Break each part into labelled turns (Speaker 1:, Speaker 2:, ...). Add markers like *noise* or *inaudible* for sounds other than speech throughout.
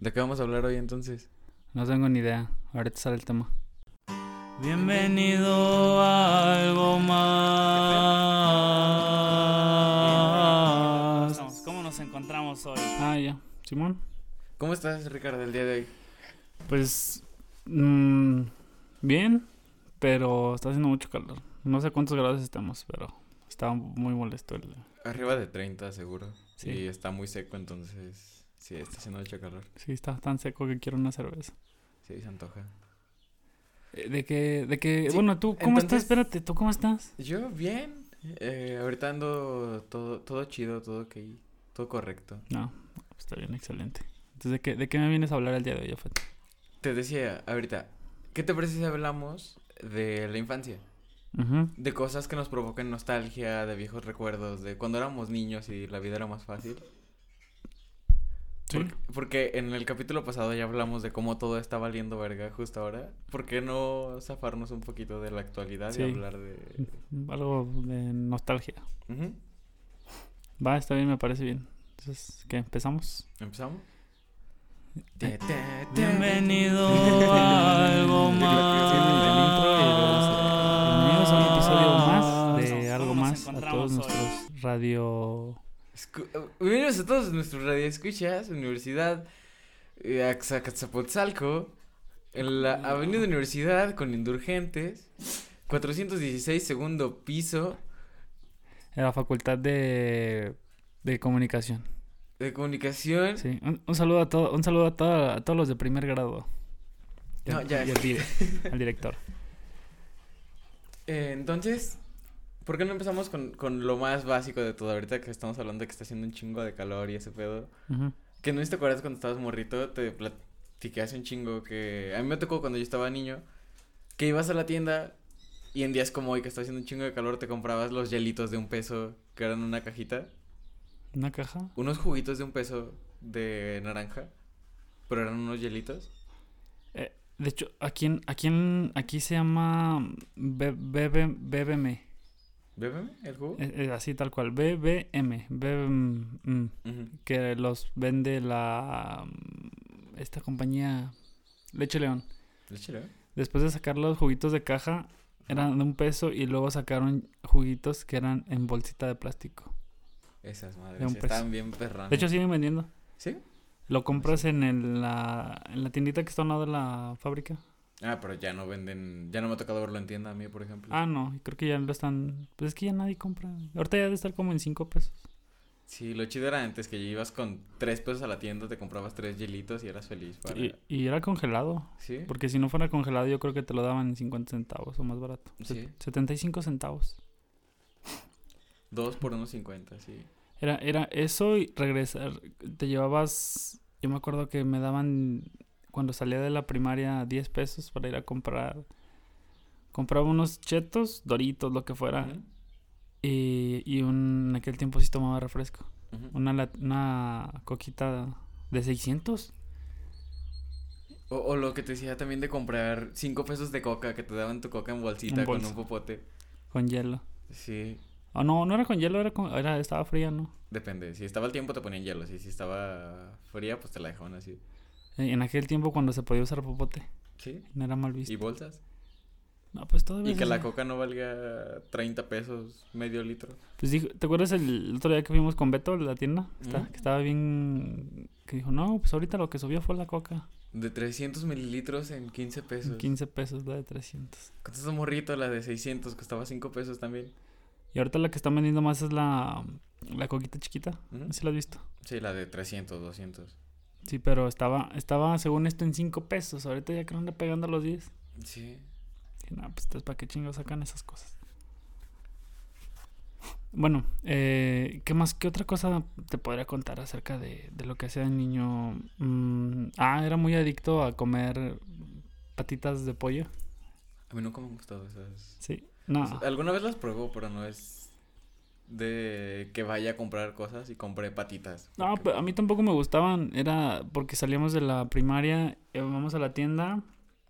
Speaker 1: ¿De qué vamos a hablar hoy entonces?
Speaker 2: No tengo ni idea. Ahorita sale el tema.
Speaker 3: Bienvenido a algo más. ¿Cómo nos encontramos hoy?
Speaker 2: Ah, ya. Simón.
Speaker 1: ¿Cómo estás, Ricardo, el día de hoy?
Speaker 2: Pues. mm, bien, pero está haciendo mucho calor. No sé cuántos grados estamos, pero está muy molesto el.
Speaker 1: Arriba de 30, seguro.
Speaker 2: Sí.
Speaker 1: Y está muy seco, entonces sí, está haciendo mucho calor.
Speaker 2: Sí, está tan seco que quiero una cerveza.
Speaker 1: Sí, se antoja.
Speaker 2: Eh, De que, de que,
Speaker 1: Sí,
Speaker 2: bueno, tú, ¿cómo estás? Espérate, ¿tú cómo estás?
Speaker 1: Yo bien. Eh, ahorita ando todo, todo chido, todo ok, todo correcto.
Speaker 2: No, está bien, excelente. Entonces, ¿de qué, ¿de qué me vienes a hablar el día de hoy, Jafet?
Speaker 1: Te decía ahorita, ¿qué te parece si hablamos de la infancia? De cosas que nos provocan nostalgia, de viejos recuerdos, de cuando éramos niños y la vida era más fácil.
Speaker 2: Sí.
Speaker 1: Porque en el capítulo pasado ya hablamos de cómo todo está valiendo verga justo ahora. ¿Por qué no zafarnos un poquito de la actualidad
Speaker 2: Sí.
Speaker 1: y hablar de... *laughs*
Speaker 2: Algo de nostalgia. Va, está bien, me parece bien. Entonces, ¿qué? ¿Empezamos?
Speaker 1: ¿Empezamos?
Speaker 3: Bienvenido a algo
Speaker 2: Bienvenidos a un episodio más de
Speaker 3: ¿Cómo
Speaker 2: algo más a todos
Speaker 3: hoy?
Speaker 2: nuestros radio.
Speaker 1: Bienvenidos a todos nuestros radioescuchas, Universidad eh, Axacazapotzalco, en la Avenida Universidad con Indurgentes, 416 segundo piso
Speaker 2: En la facultad de, de comunicación.
Speaker 1: de comunicación.
Speaker 2: Sí. Un, un saludo a todo, un saludo a, toda- a todos los de primer grado. Y
Speaker 1: No,
Speaker 2: al-
Speaker 1: ya.
Speaker 2: y al *laughs* director.
Speaker 1: Eh, entonces, ¿por qué no empezamos con, con lo más básico de todo? Ahorita que estamos hablando de que está haciendo un chingo de calor y ese pedo. Que no te acuerdas cuando estabas morrito, te platiqué hace un chingo que... A mí me tocó cuando yo estaba niño, que ibas a la tienda y en días como hoy que está haciendo un chingo de calor te comprabas los hielitos de un peso que eran una cajita.
Speaker 2: ¿Una caja?
Speaker 1: Unos juguitos de un peso de naranja, pero eran unos hielitos.
Speaker 2: Eh, de hecho, aquí, en, aquí, en- aquí se llama B- BB BBM.
Speaker 1: ¿Bébeme el jugo?
Speaker 2: Eh, eh, así tal cual. BBM. BBM. Que los vende la esta compañía Leche León.
Speaker 1: Léchale, ¿eh?
Speaker 2: Después de sacar los juguitos de caja eran de un peso y luego sacaron juguitos que eran en bolsita de plástico.
Speaker 1: Esas madres, sí, estaban bien perranas.
Speaker 2: De hecho siguen vendiendo.
Speaker 1: ¿Sí?
Speaker 2: Lo compras en el, la en la tiendita que está al lado de la fábrica.
Speaker 1: Ah, pero ya no venden, ya no me ha tocado verlo en tienda a mí, por ejemplo.
Speaker 2: Ah, no, creo que ya lo están, pues es que ya nadie compra. Ahorita ya debe estar como en 5 pesos.
Speaker 1: Sí, lo chido era antes que ibas con tres pesos a la tienda, te comprabas tres hielitos y eras feliz para...
Speaker 2: Y, y era congelado,
Speaker 1: ¿Sí?
Speaker 2: porque si no fuera congelado yo creo que te lo daban en 50 centavos o más barato.
Speaker 1: Sí.
Speaker 2: Set- 75 centavos.
Speaker 1: Dos por unos cincuenta, sí.
Speaker 2: Era, era eso y regresar. Te llevabas. Yo me acuerdo que me daban cuando salía de la primaria 10 pesos para ir a comprar. Compraba unos chetos, doritos, lo que fuera. Y, y un, en aquel tiempo sí tomaba refresco. Una, coquita de 600.
Speaker 1: O, o lo que te decía también de comprar cinco pesos de coca, que te daban tu coca en bolsita
Speaker 2: En
Speaker 1: con un popote.
Speaker 2: con hielo.
Speaker 1: Sí,
Speaker 2: O no, no era con hielo, era, con, era estaba fría, ¿no?
Speaker 1: depende. Si estaba el tiempo te ponían hielo, y si estaba fría pues te la dejaban así.
Speaker 2: Eh, En aquel tiempo cuando se podía usar popote.
Speaker 1: Sí.
Speaker 2: No era mal visto.
Speaker 1: ¿Y bolsas?
Speaker 2: No, pues todavía
Speaker 1: Y que la coca no valga 30 pesos, medio litro.
Speaker 2: Pues dijo, ¿te acuerdas el otro día que fuimos con Beto a la tienda? Está-
Speaker 1: Ujú.
Speaker 2: Que estaba bien... Que dijo, no, pues ahorita lo que subió fue la coca.
Speaker 1: De 300 mililitros en 15 pesos.
Speaker 2: 15 pesos la de 300.
Speaker 1: Cuando estás morrito, la de 600 costaba 5 pesos también.
Speaker 2: Y ahorita la que están vendiendo más es la, la coquita chiquita.
Speaker 1: Ujú.
Speaker 2: ¿Sí la has visto?
Speaker 1: Sí, la de 300, 200.
Speaker 2: Sí, pero estaba, estaba según esto en 5 pesos. Ahorita ya creo que anda pegando los 10.
Speaker 1: Sí.
Speaker 2: Y nada, pues entonces, ¿para qué chingos sacan esas cosas? Bueno, eh, ¿qué más? ¿Qué otra cosa te podría contar acerca de, de lo que hacía de niño? Mm, ah, era muy adicto a comer patitas de pollo.
Speaker 1: A mí nunca me han gustado esas.
Speaker 2: Sí. No.
Speaker 1: O sea, Alguna vez las pruebo, pero no es de que vaya a comprar cosas y compré patitas.
Speaker 2: No,
Speaker 1: porque-
Speaker 2: pero a mí tampoco me gustaban. Era porque salíamos de la primaria, íbamos a la tienda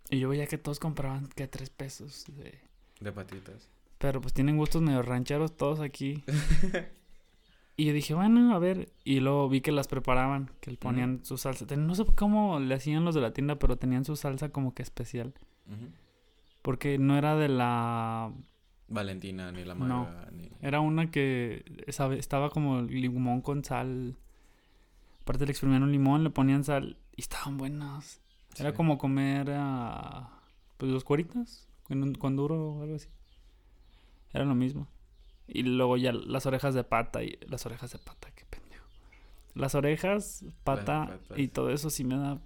Speaker 2: y yo veía que todos compraban que tres pesos. de-
Speaker 1: De patitas.
Speaker 2: Pero pues tienen gustos medio rancheros todos aquí. *laughs* Y yo dije, bueno, a ver. Y luego vi que las preparaban, que le ponían su salsa. No sé cómo le hacían los de la tienda, pero tenían su salsa como que especial. Porque no era de la...
Speaker 1: Valentina, ni la
Speaker 2: No.
Speaker 1: maga, ni...
Speaker 2: Era una que sabe, estaba como limón con sal. Aparte le exprimían un limón, le ponían sal y estaban buenas. Era como comer ah, pues los cueritos con, duro o algo así. Era lo mismo. Y luego ya las orejas de pata y las orejas de pata, qué pendejo. Las orejas, pata y todo eso sí me da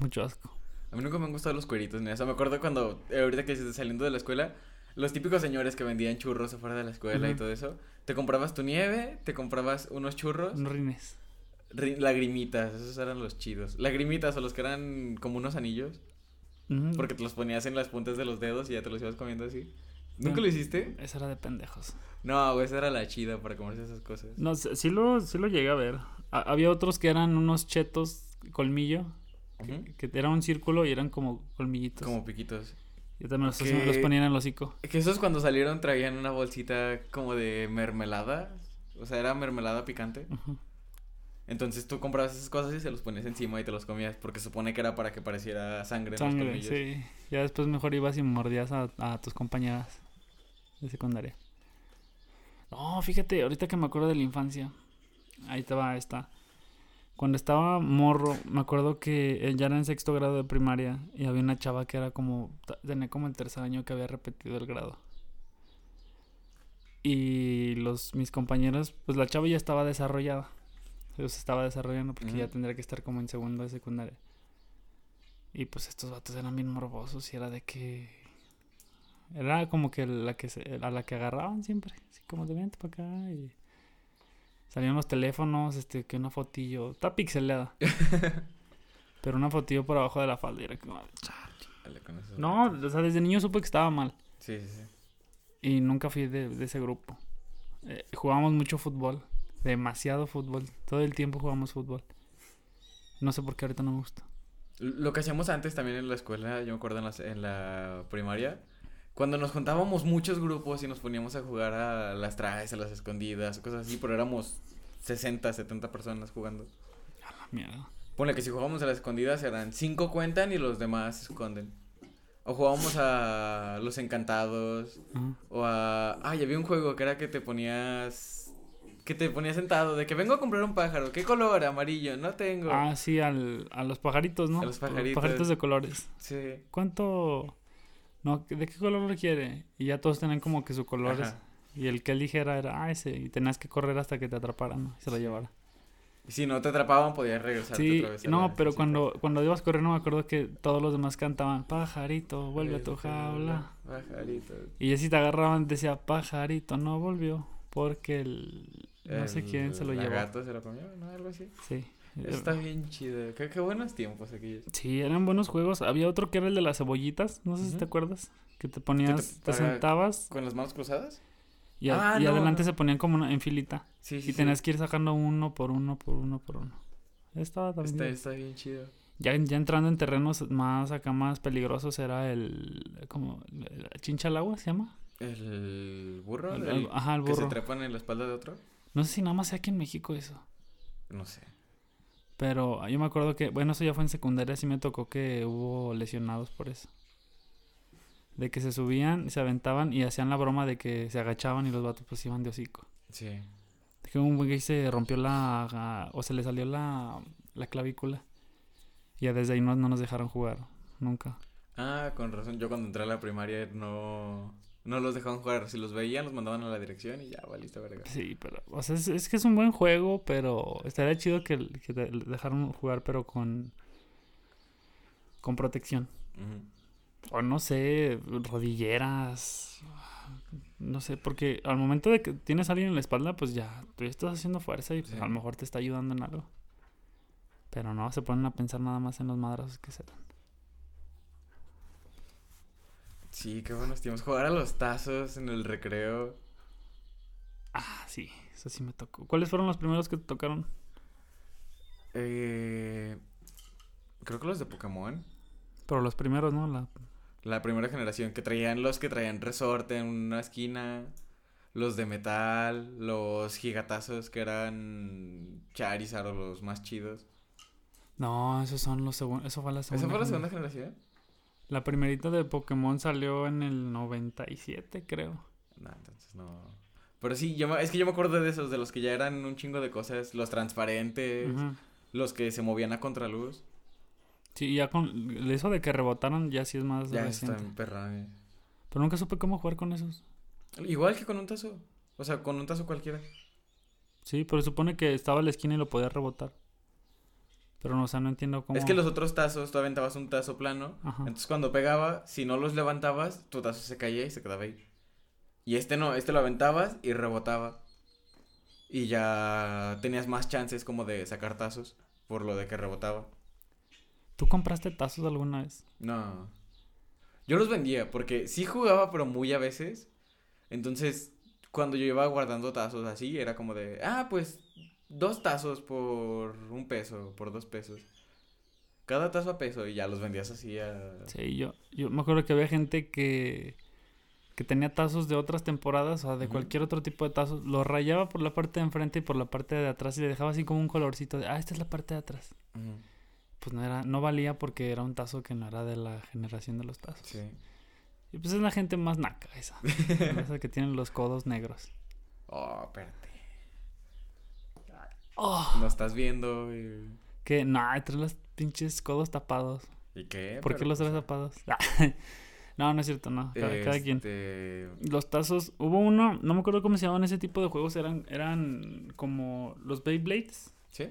Speaker 2: mucho asco.
Speaker 1: A mí nunca me han gustado los cueritos ni eso. Me acuerdo cuando, ahorita que saliendo de la escuela, los típicos señores que vendían churros afuera de la escuela y todo eso. Te comprabas tu nieve, te comprabas unos churros,
Speaker 2: Unos rines.
Speaker 1: ri- lagrimitas, esos eran los chidos. Lagrimitas o los que eran como unos anillos, porque te los ponías en las puntas de los dedos y ya te los ibas comiendo así. ¿Nunca
Speaker 2: Ah.
Speaker 1: lo hiciste?
Speaker 2: Eso era de pendejos.
Speaker 1: No, güey, esa era la chida para comerse esas cosas.
Speaker 2: No, sí lo, sí lo llegué a ver. Ha- había otros que eran unos chetos colmillo,
Speaker 1: Ujú.
Speaker 2: que era un círculo y eran como colmillitos.
Speaker 1: Como piquitos.
Speaker 2: Yo también los,
Speaker 1: que-
Speaker 2: los ponían en el hocico.
Speaker 1: Que esos cuando salieron traían una bolsita como de mermelada. O sea, era mermelada picante. Entonces tú comprabas esas cosas y se los ponías encima y te los comías. Porque supone que era para que pareciera sangre, en los colmillos.
Speaker 2: sí. Ya después mejor ibas y mordías a, a tus compañeras de secundaria. No, fíjate, ahorita que me acuerdo de la infancia. Ahí te va esta. Cuando estaba morro, me acuerdo que eh, ya era en sexto grado de primaria y había una chava que era como, tenía como el tercer año que había repetido el grado. Y los, mis compañeros, pues la chava ya estaba desarrollada. Se estaba desarrollando porque ya tendría que estar como en segundo de secundaria. Y pues estos vatos eran bien morbosos y era de que... Era como que la que se- a la que agarraban siempre. Así como de vente para acá y... Salían los teléfonos, este, que una fotillo... Está pixeleada. *laughs* pero una fotillo por abajo de la falda y era como...
Speaker 1: Dale con eso.
Speaker 2: No, o sea, desde niño supe que estaba mal.
Speaker 1: Sí, sí, sí.
Speaker 2: Y nunca fui de, de ese grupo. Eh, jugábamos mucho fútbol. Demasiado fútbol. Todo el tiempo jugamos fútbol. No sé por qué ahorita no me gusta.
Speaker 1: Lo que hacíamos antes también en la escuela, yo me acuerdo en la, en la primaria, cuando nos juntábamos muchos grupos y nos poníamos a jugar a las trajes, a las escondidas, cosas así, pero éramos 60, 70 personas jugando.
Speaker 2: Ah, mierda.
Speaker 1: Ponle que si jugábamos a las escondidas eran 5 cuentan y los demás se esconden. O jugábamos a los encantados, o a... Ay, había un juego que era que te ponías... Que te ponías sentado, de que vengo a comprar un pájaro, ¿qué color? Amarillo, no tengo.
Speaker 2: Ah, sí, al, a los pajaritos, ¿no?
Speaker 1: A los pajaritos.
Speaker 2: pajaritos de colores.
Speaker 1: Sí.
Speaker 2: ¿Cuánto? No, ¿de qué color lo quiere? Y ya todos tenían como que su colores.
Speaker 1: Ajá.
Speaker 2: Y el que él dijera era, ah, ese. Y tenías que correr hasta que te atraparan, ¿no? Y se lo llevara.
Speaker 1: Y si no te atrapaban, podías regresar
Speaker 2: Sí,
Speaker 1: otra vez. a
Speaker 2: no,
Speaker 1: la
Speaker 2: pero cuando, cuando ibas corriendo me acuerdo que todos los demás cantaban, pajarito, vuelve a tu jaula.
Speaker 1: Pajarito.
Speaker 2: Y ya si te agarraban decía, pajarito, no volvió. Porque el... No sé quién se lo
Speaker 1: El
Speaker 2: llevó.
Speaker 1: lagarto se lo comió, ¿no? Algo así.
Speaker 2: Sí.
Speaker 1: Está bien chido. Qué, qué buenos tiempos aquellos.
Speaker 2: Sí, eran buenos juegos. Había otro que era el de las cebollitas, no sé si te acuerdas. Que te ponías, te, sentabas
Speaker 1: ¿Con las manos cruzadas?
Speaker 2: y, a-
Speaker 1: Ah,
Speaker 2: y
Speaker 1: no,
Speaker 2: adelante
Speaker 1: no.
Speaker 2: se ponían como una- en filita.
Speaker 1: Sí, sí.
Speaker 2: y tenías que ir sacando uno por uno, por uno, por uno. Estaba también.
Speaker 1: Está,
Speaker 2: bien.
Speaker 1: está bien chido.
Speaker 2: Ya, ya entrando en terrenos más acá, más peligrosos, era el. como ¿el ¿Chincha al agua se llama?
Speaker 1: ¿El burro?
Speaker 2: El- ajá, el
Speaker 1: ¿Que se
Speaker 2: burro.
Speaker 1: trepan en la espalda de otro?
Speaker 2: No sé si nada más sea aquí en México eso.
Speaker 1: No sé.
Speaker 2: Pero yo me acuerdo que, bueno, eso ya fue en secundaria, sí me tocó que hubo lesionados por eso. De que se subían, se aventaban y hacían la broma de que se agachaban y los vatos pues iban de hocico.
Speaker 1: Sí.
Speaker 2: De que un güey se rompió la... o se le salió la, la clavícula. Y ya desde ahí no, no nos dejaron jugar, nunca.
Speaker 1: Ah, con razón. Yo cuando entré a la primaria no... No los dejaban jugar. Si los veían, los mandaban a la dirección y ya, valiste verga.
Speaker 2: Sí, pero, o sea, es, es que es un buen juego, pero estaría chido que, que dejaron jugar, pero con... con protección. O no sé, rodilleras. No sé, porque al momento de que tienes a alguien en la espalda, pues ya, tú ya estás haciendo fuerza y pues,
Speaker 1: Sí.
Speaker 2: a lo mejor te está ayudando en algo. Pero no, se ponen a pensar nada más en los madrazos que se dan.
Speaker 1: Sí, qué buenos tiempos. Jugar a los tazos en el recreo.
Speaker 2: Ah, sí, eso sí me tocó. ¿Cuáles fueron los primeros que te tocaron?
Speaker 1: Eh, creo que los de Pokémon.
Speaker 2: Pero los primeros, ¿no? La...
Speaker 1: La primera generación que traían los que traían resorte en una esquina. los de metal, los gigatazos que eran Charizard o los más chidos.
Speaker 2: No, esos son los segundos. Eso fue la segunda.
Speaker 1: ¿Esa fue la segunda generación?
Speaker 2: La primerita de Pokémon salió en el 97, creo.
Speaker 1: No, entonces no. Pero sí, yo me- es que yo me acuerdo de esos, de los que ya eran un chingo de cosas, los transparentes, los que se movían a contraluz.
Speaker 2: Sí, ya con eso de que rebotaron ya sí es más
Speaker 1: Ya
Speaker 2: reciente.
Speaker 1: están perra.
Speaker 2: Pero nunca supe cómo jugar con esos.
Speaker 1: Igual que con un tazo. O sea, con un tazo cualquiera.
Speaker 2: Sí, pero supone que estaba a la esquina y lo podía rebotar. Pero no, o sea, no entiendo cómo.
Speaker 1: Es que los otros tazos, tú aventabas un tazo plano.
Speaker 2: Ajá.
Speaker 1: Entonces cuando pegaba, si no los levantabas, tu tazo se caía y se quedaba ahí. Y este no, este lo aventabas y rebotaba. Y ya tenías más chances como de sacar tazos por lo de que rebotaba.
Speaker 2: ¿Tú compraste tazos alguna vez?
Speaker 1: No. Yo los vendía porque sí jugaba, pero muy a veces. Entonces, cuando yo iba guardando tazos así, era como de, ah, pues dos tazos por un peso, por dos pesos. Cada tazo a peso y ya los vendías así a...
Speaker 2: Sí, yo, yo me acuerdo que había gente que, que tenía tazos de otras temporadas, o sea, de cualquier otro tipo de tazos. Los rayaba por la parte de enfrente y por la parte de atrás y le dejaba así como un colorcito de, ah, esta es la parte de atrás. Pues no era, no valía porque era un tazo que no era de la generación de los tazos.
Speaker 1: Sí.
Speaker 2: Y pues es la gente más naca esa. *laughs* esa que tienen los codos negros.
Speaker 1: Oh, espérate.
Speaker 2: Oh,
Speaker 1: No estás viendo y...
Speaker 2: que no, trae los pinches codos tapados.
Speaker 1: ¿Y qué?
Speaker 2: ¿Por qué los traes
Speaker 1: pues,
Speaker 2: tapados? *laughs* no, no es cierto, no. Cada, cada quien.
Speaker 1: este,
Speaker 2: Los tazos, hubo uno, no me acuerdo cómo se llamaban ese tipo de juegos, eran, eran como los Beyblades,
Speaker 1: ¿Sí?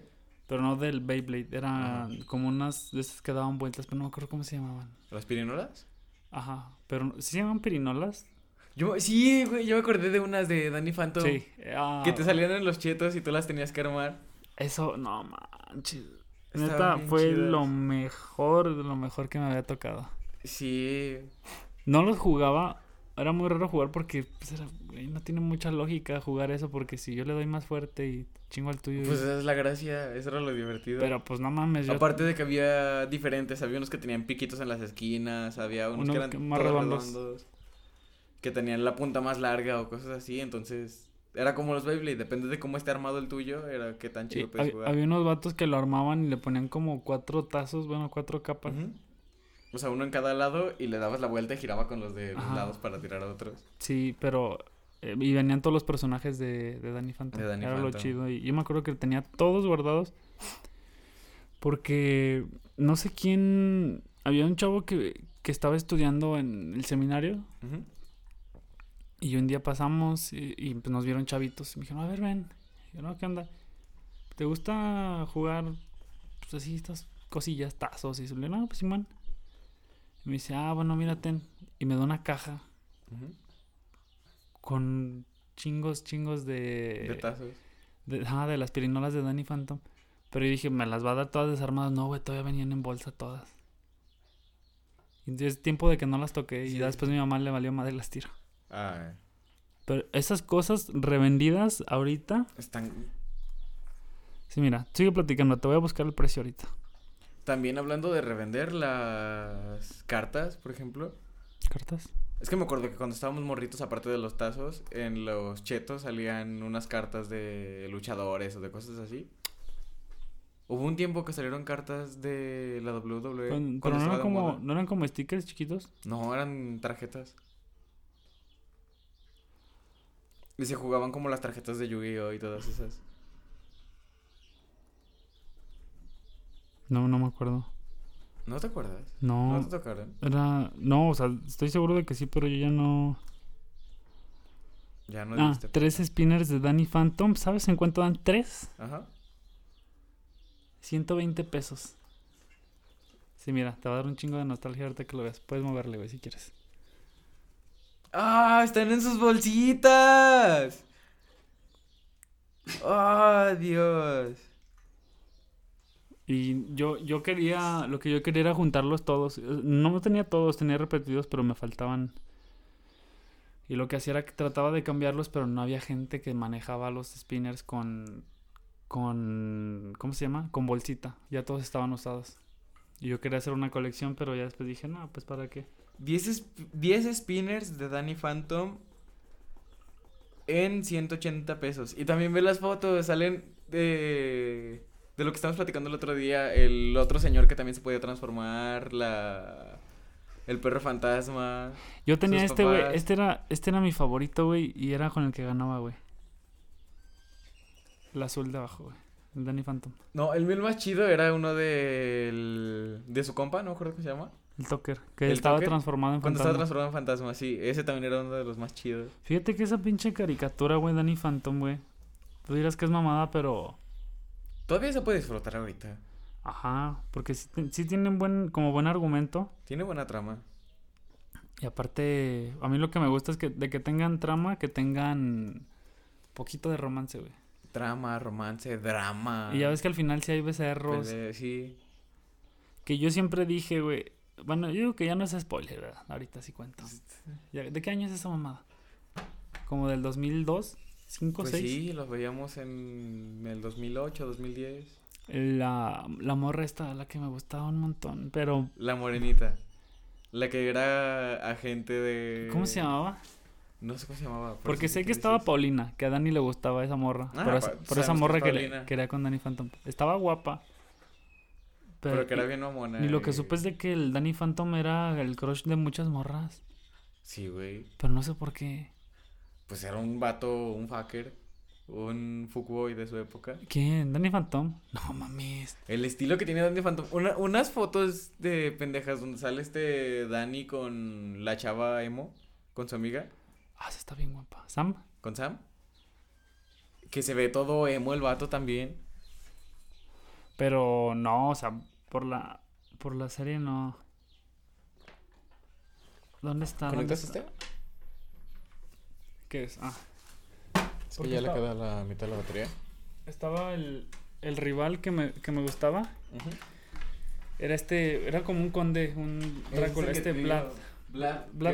Speaker 2: pero no del Beyblade, eran como unas de esas que daban vueltas, pero no me acuerdo cómo se llamaban.
Speaker 1: ¿Las pirinolas?
Speaker 2: Ajá, pero ¿sí se llaman pirinolas?
Speaker 1: Yo, sí, güey, yo me acordé de unas de Danny Phantom.
Speaker 2: Sí. ah,
Speaker 1: Que te salían en los chetos y tú las tenías que armar.
Speaker 2: Eso, no manches. Neta, fue
Speaker 1: chidas.
Speaker 2: lo mejor lo mejor que me había tocado.
Speaker 1: Sí.
Speaker 2: No los jugaba, era muy raro jugar porque pues, era- no tiene mucha lógica jugar eso porque si yo le doy más fuerte y chingo al tuyo. y-
Speaker 1: Pues esa es la gracia, eso era lo divertido.
Speaker 2: pero pues no mames, yo
Speaker 1: Aparte de que había diferentes, había unos que tenían piquitos en las esquinas, había unos
Speaker 2: Unos
Speaker 1: que eran
Speaker 2: que más redondos.
Speaker 1: Que tenían la punta más larga o cosas así, entonces era como los Beyblade, depende de cómo esté armado el tuyo, era qué tan
Speaker 2: Sí,
Speaker 1: chido puedes
Speaker 2: hab-
Speaker 1: jugar.
Speaker 2: había unos vatos que lo armaban y le ponían como cuatro tazos, bueno, cuatro capas.
Speaker 1: Ujú. O sea, uno en cada lado y le dabas la vuelta y giraba con los de los lados para tirar a otros.
Speaker 2: Sí, pero... eh, y venían todos los personajes de, de Danny Phantom.
Speaker 1: De Danny
Speaker 2: Era lo chido. Y yo me acuerdo que tenía todos guardados. Porque no sé quién... Había un chavo que, que estaba estudiando en el seminario.
Speaker 1: Ujú.
Speaker 2: Y un día pasamos y, y, pues, nos vieron chavitos. Y me dijeron, a ver, ven. Y yo, no, ¿qué onda? ¿Te gusta jugar, pues así, estas cosillas, tazos? Y yo, le no, pues Simón. Y me dice, ah, bueno, mírate. Y me da una caja con chingos, chingos de...
Speaker 1: De tazos.
Speaker 2: de, las pirinolas de Danny Phantom. Pero yo dije, me las va a dar todas desarmadas. No, güey, todavía venían en bolsa todas. Y es tiempo de que no las toqué. Y
Speaker 1: Sí.
Speaker 2: ya después mi mamá le valió madre y las tiro.
Speaker 1: Ah,
Speaker 2: Pero esas cosas revendidas ahorita.
Speaker 1: están
Speaker 2: Sí, mira, sigue platicando. Te voy a buscar el precio ahorita.
Speaker 1: También hablando de revender las cartas, por ejemplo.
Speaker 2: ¿Cartas?
Speaker 1: Es que me acuerdo que cuando estábamos morritos, aparte de los tazos, en los chetos salían unas cartas de luchadores o de cosas así. Hubo un tiempo que salieron cartas de la WWE. Cuando
Speaker 2: pero no eran, como, no eran como stickers chiquitos.
Speaker 1: No, eran tarjetas. Y se jugaban como las tarjetas de Yu-Gi-Oh! y todas esas.
Speaker 2: No, no me acuerdo.
Speaker 1: ¿No te acuerdas? ¿No,
Speaker 2: No,
Speaker 1: te tocaron?
Speaker 2: era... No, o sea, estoy seguro de que sí, pero yo ya no...
Speaker 1: Ya no
Speaker 2: Ah,
Speaker 1: dijiste.
Speaker 2: tres spinners de Danny Phantom. ¿Sabes en cuánto dan? ¿Tres?
Speaker 1: Ajá.
Speaker 2: 120 pesos. Sí, mira, te va a dar un chingo de nostalgia ahorita que lo veas. Puedes moverle, güey, si quieres.
Speaker 1: ¡Ah! ¡Están en sus bolsitas! ¡Ah, Dios!
Speaker 2: Y yo, yo quería, lo que yo quería era juntarlos todos. Eh, No tenía todos, tenía repetidos, pero me faltaban. Y lo que hacía era que trataba de cambiarlos, pero no había gente que manejaba los spinners con, con, ¿cómo se llama? Con bolsita. Ya todos estaban usados. Y yo quería hacer una colección, pero ya después dije, no, pues para qué.
Speaker 1: 10, es- 10 spinners de Danny Phantom en 180 pesos. Y también ve las fotos, salen de, de lo que estamos platicando el otro día, el otro señor que también se podía transformar, la... El perro fantasma.
Speaker 2: Yo tenía este, güey. Este era, este era mi favorito, güey. Y era con el que ganaba, güey. El azul de abajo, güey. El Danny Phantom.
Speaker 1: No, el mío más chido era uno del de su compa, no me acuerdo cómo se llama.
Speaker 2: El Toker. Que
Speaker 1: ¿El
Speaker 2: estaba
Speaker 1: Toker?
Speaker 2: transformado en
Speaker 1: Cuando
Speaker 2: fantasma.
Speaker 1: estaba transformado en fantasma, sí. Ese también era uno de los más chidos.
Speaker 2: Fíjate que esa pinche caricatura, güey, Danny Phantom, güey. Tú dirás que es mamada, pero.
Speaker 1: Todavía se puede disfrutar ahorita.
Speaker 2: Ajá. Porque sí, sí tienen buen, como buen argumento.
Speaker 1: Tiene buena trama.
Speaker 2: Y aparte, a mí lo que me gusta es que de que tengan trama, que tengan poquito de romance, güey.
Speaker 1: Trama, romance, drama.
Speaker 2: Y ya ves que al final sí hay becerros.
Speaker 1: Pele- sí.
Speaker 2: Que yo siempre dije, güey. Bueno, yo digo que ya no es spoiler, ¿verdad? Ahorita sí cuento. ¿De qué año es esa mamada? ¿Como del 2002? ¿5,
Speaker 1: Pues
Speaker 2: 6?
Speaker 1: sí, los veíamos en el 2008, 2010.
Speaker 2: La, la morra esta, la que me gustaba un montón. Pero,
Speaker 1: La morenita. La que era agente de...
Speaker 2: ¿cómo se llamaba?
Speaker 1: No sé cómo se llamaba. por
Speaker 2: Porque sé que
Speaker 1: dices.
Speaker 2: estaba Paulina, que a Dani le gustaba esa morra.
Speaker 1: Ah,
Speaker 2: por esa, por esa
Speaker 1: que
Speaker 2: morra
Speaker 1: es
Speaker 2: que le quería con Danny Phantom. Estaba guapa.
Speaker 1: Pero, que era bien mamona.
Speaker 2: Y lo que supe es de que el Danny Phantom era el crush de muchas morras.
Speaker 1: Sí, güey.
Speaker 2: Pero no sé por qué.
Speaker 1: Pues era un vato, un fucker. Un fuckboy de su época.
Speaker 2: ¿Quién? ¿Danny Phantom? *laughs* No mames.
Speaker 1: El estilo que tiene Danny Phantom. Una- unas fotos de pendejas donde sale este Danny con la chava emo. Con su amiga.
Speaker 2: Ah, esa está bien guapa. ¿Sam?
Speaker 1: Con Sam. Que se ve todo emo el vato también.
Speaker 2: Pero no, o sea, por la por la serie no. ¿Dónde está? ¿Dónde
Speaker 1: ¿Conectas
Speaker 2: está?
Speaker 1: este?
Speaker 2: ¿Qué es? Ah,
Speaker 1: Es
Speaker 2: ¿Por
Speaker 1: que ya le queda la mitad de la batería.
Speaker 2: estaba el, el rival que me, que me gustaba. Era este, era como un conde, un Drácula, este Vlad.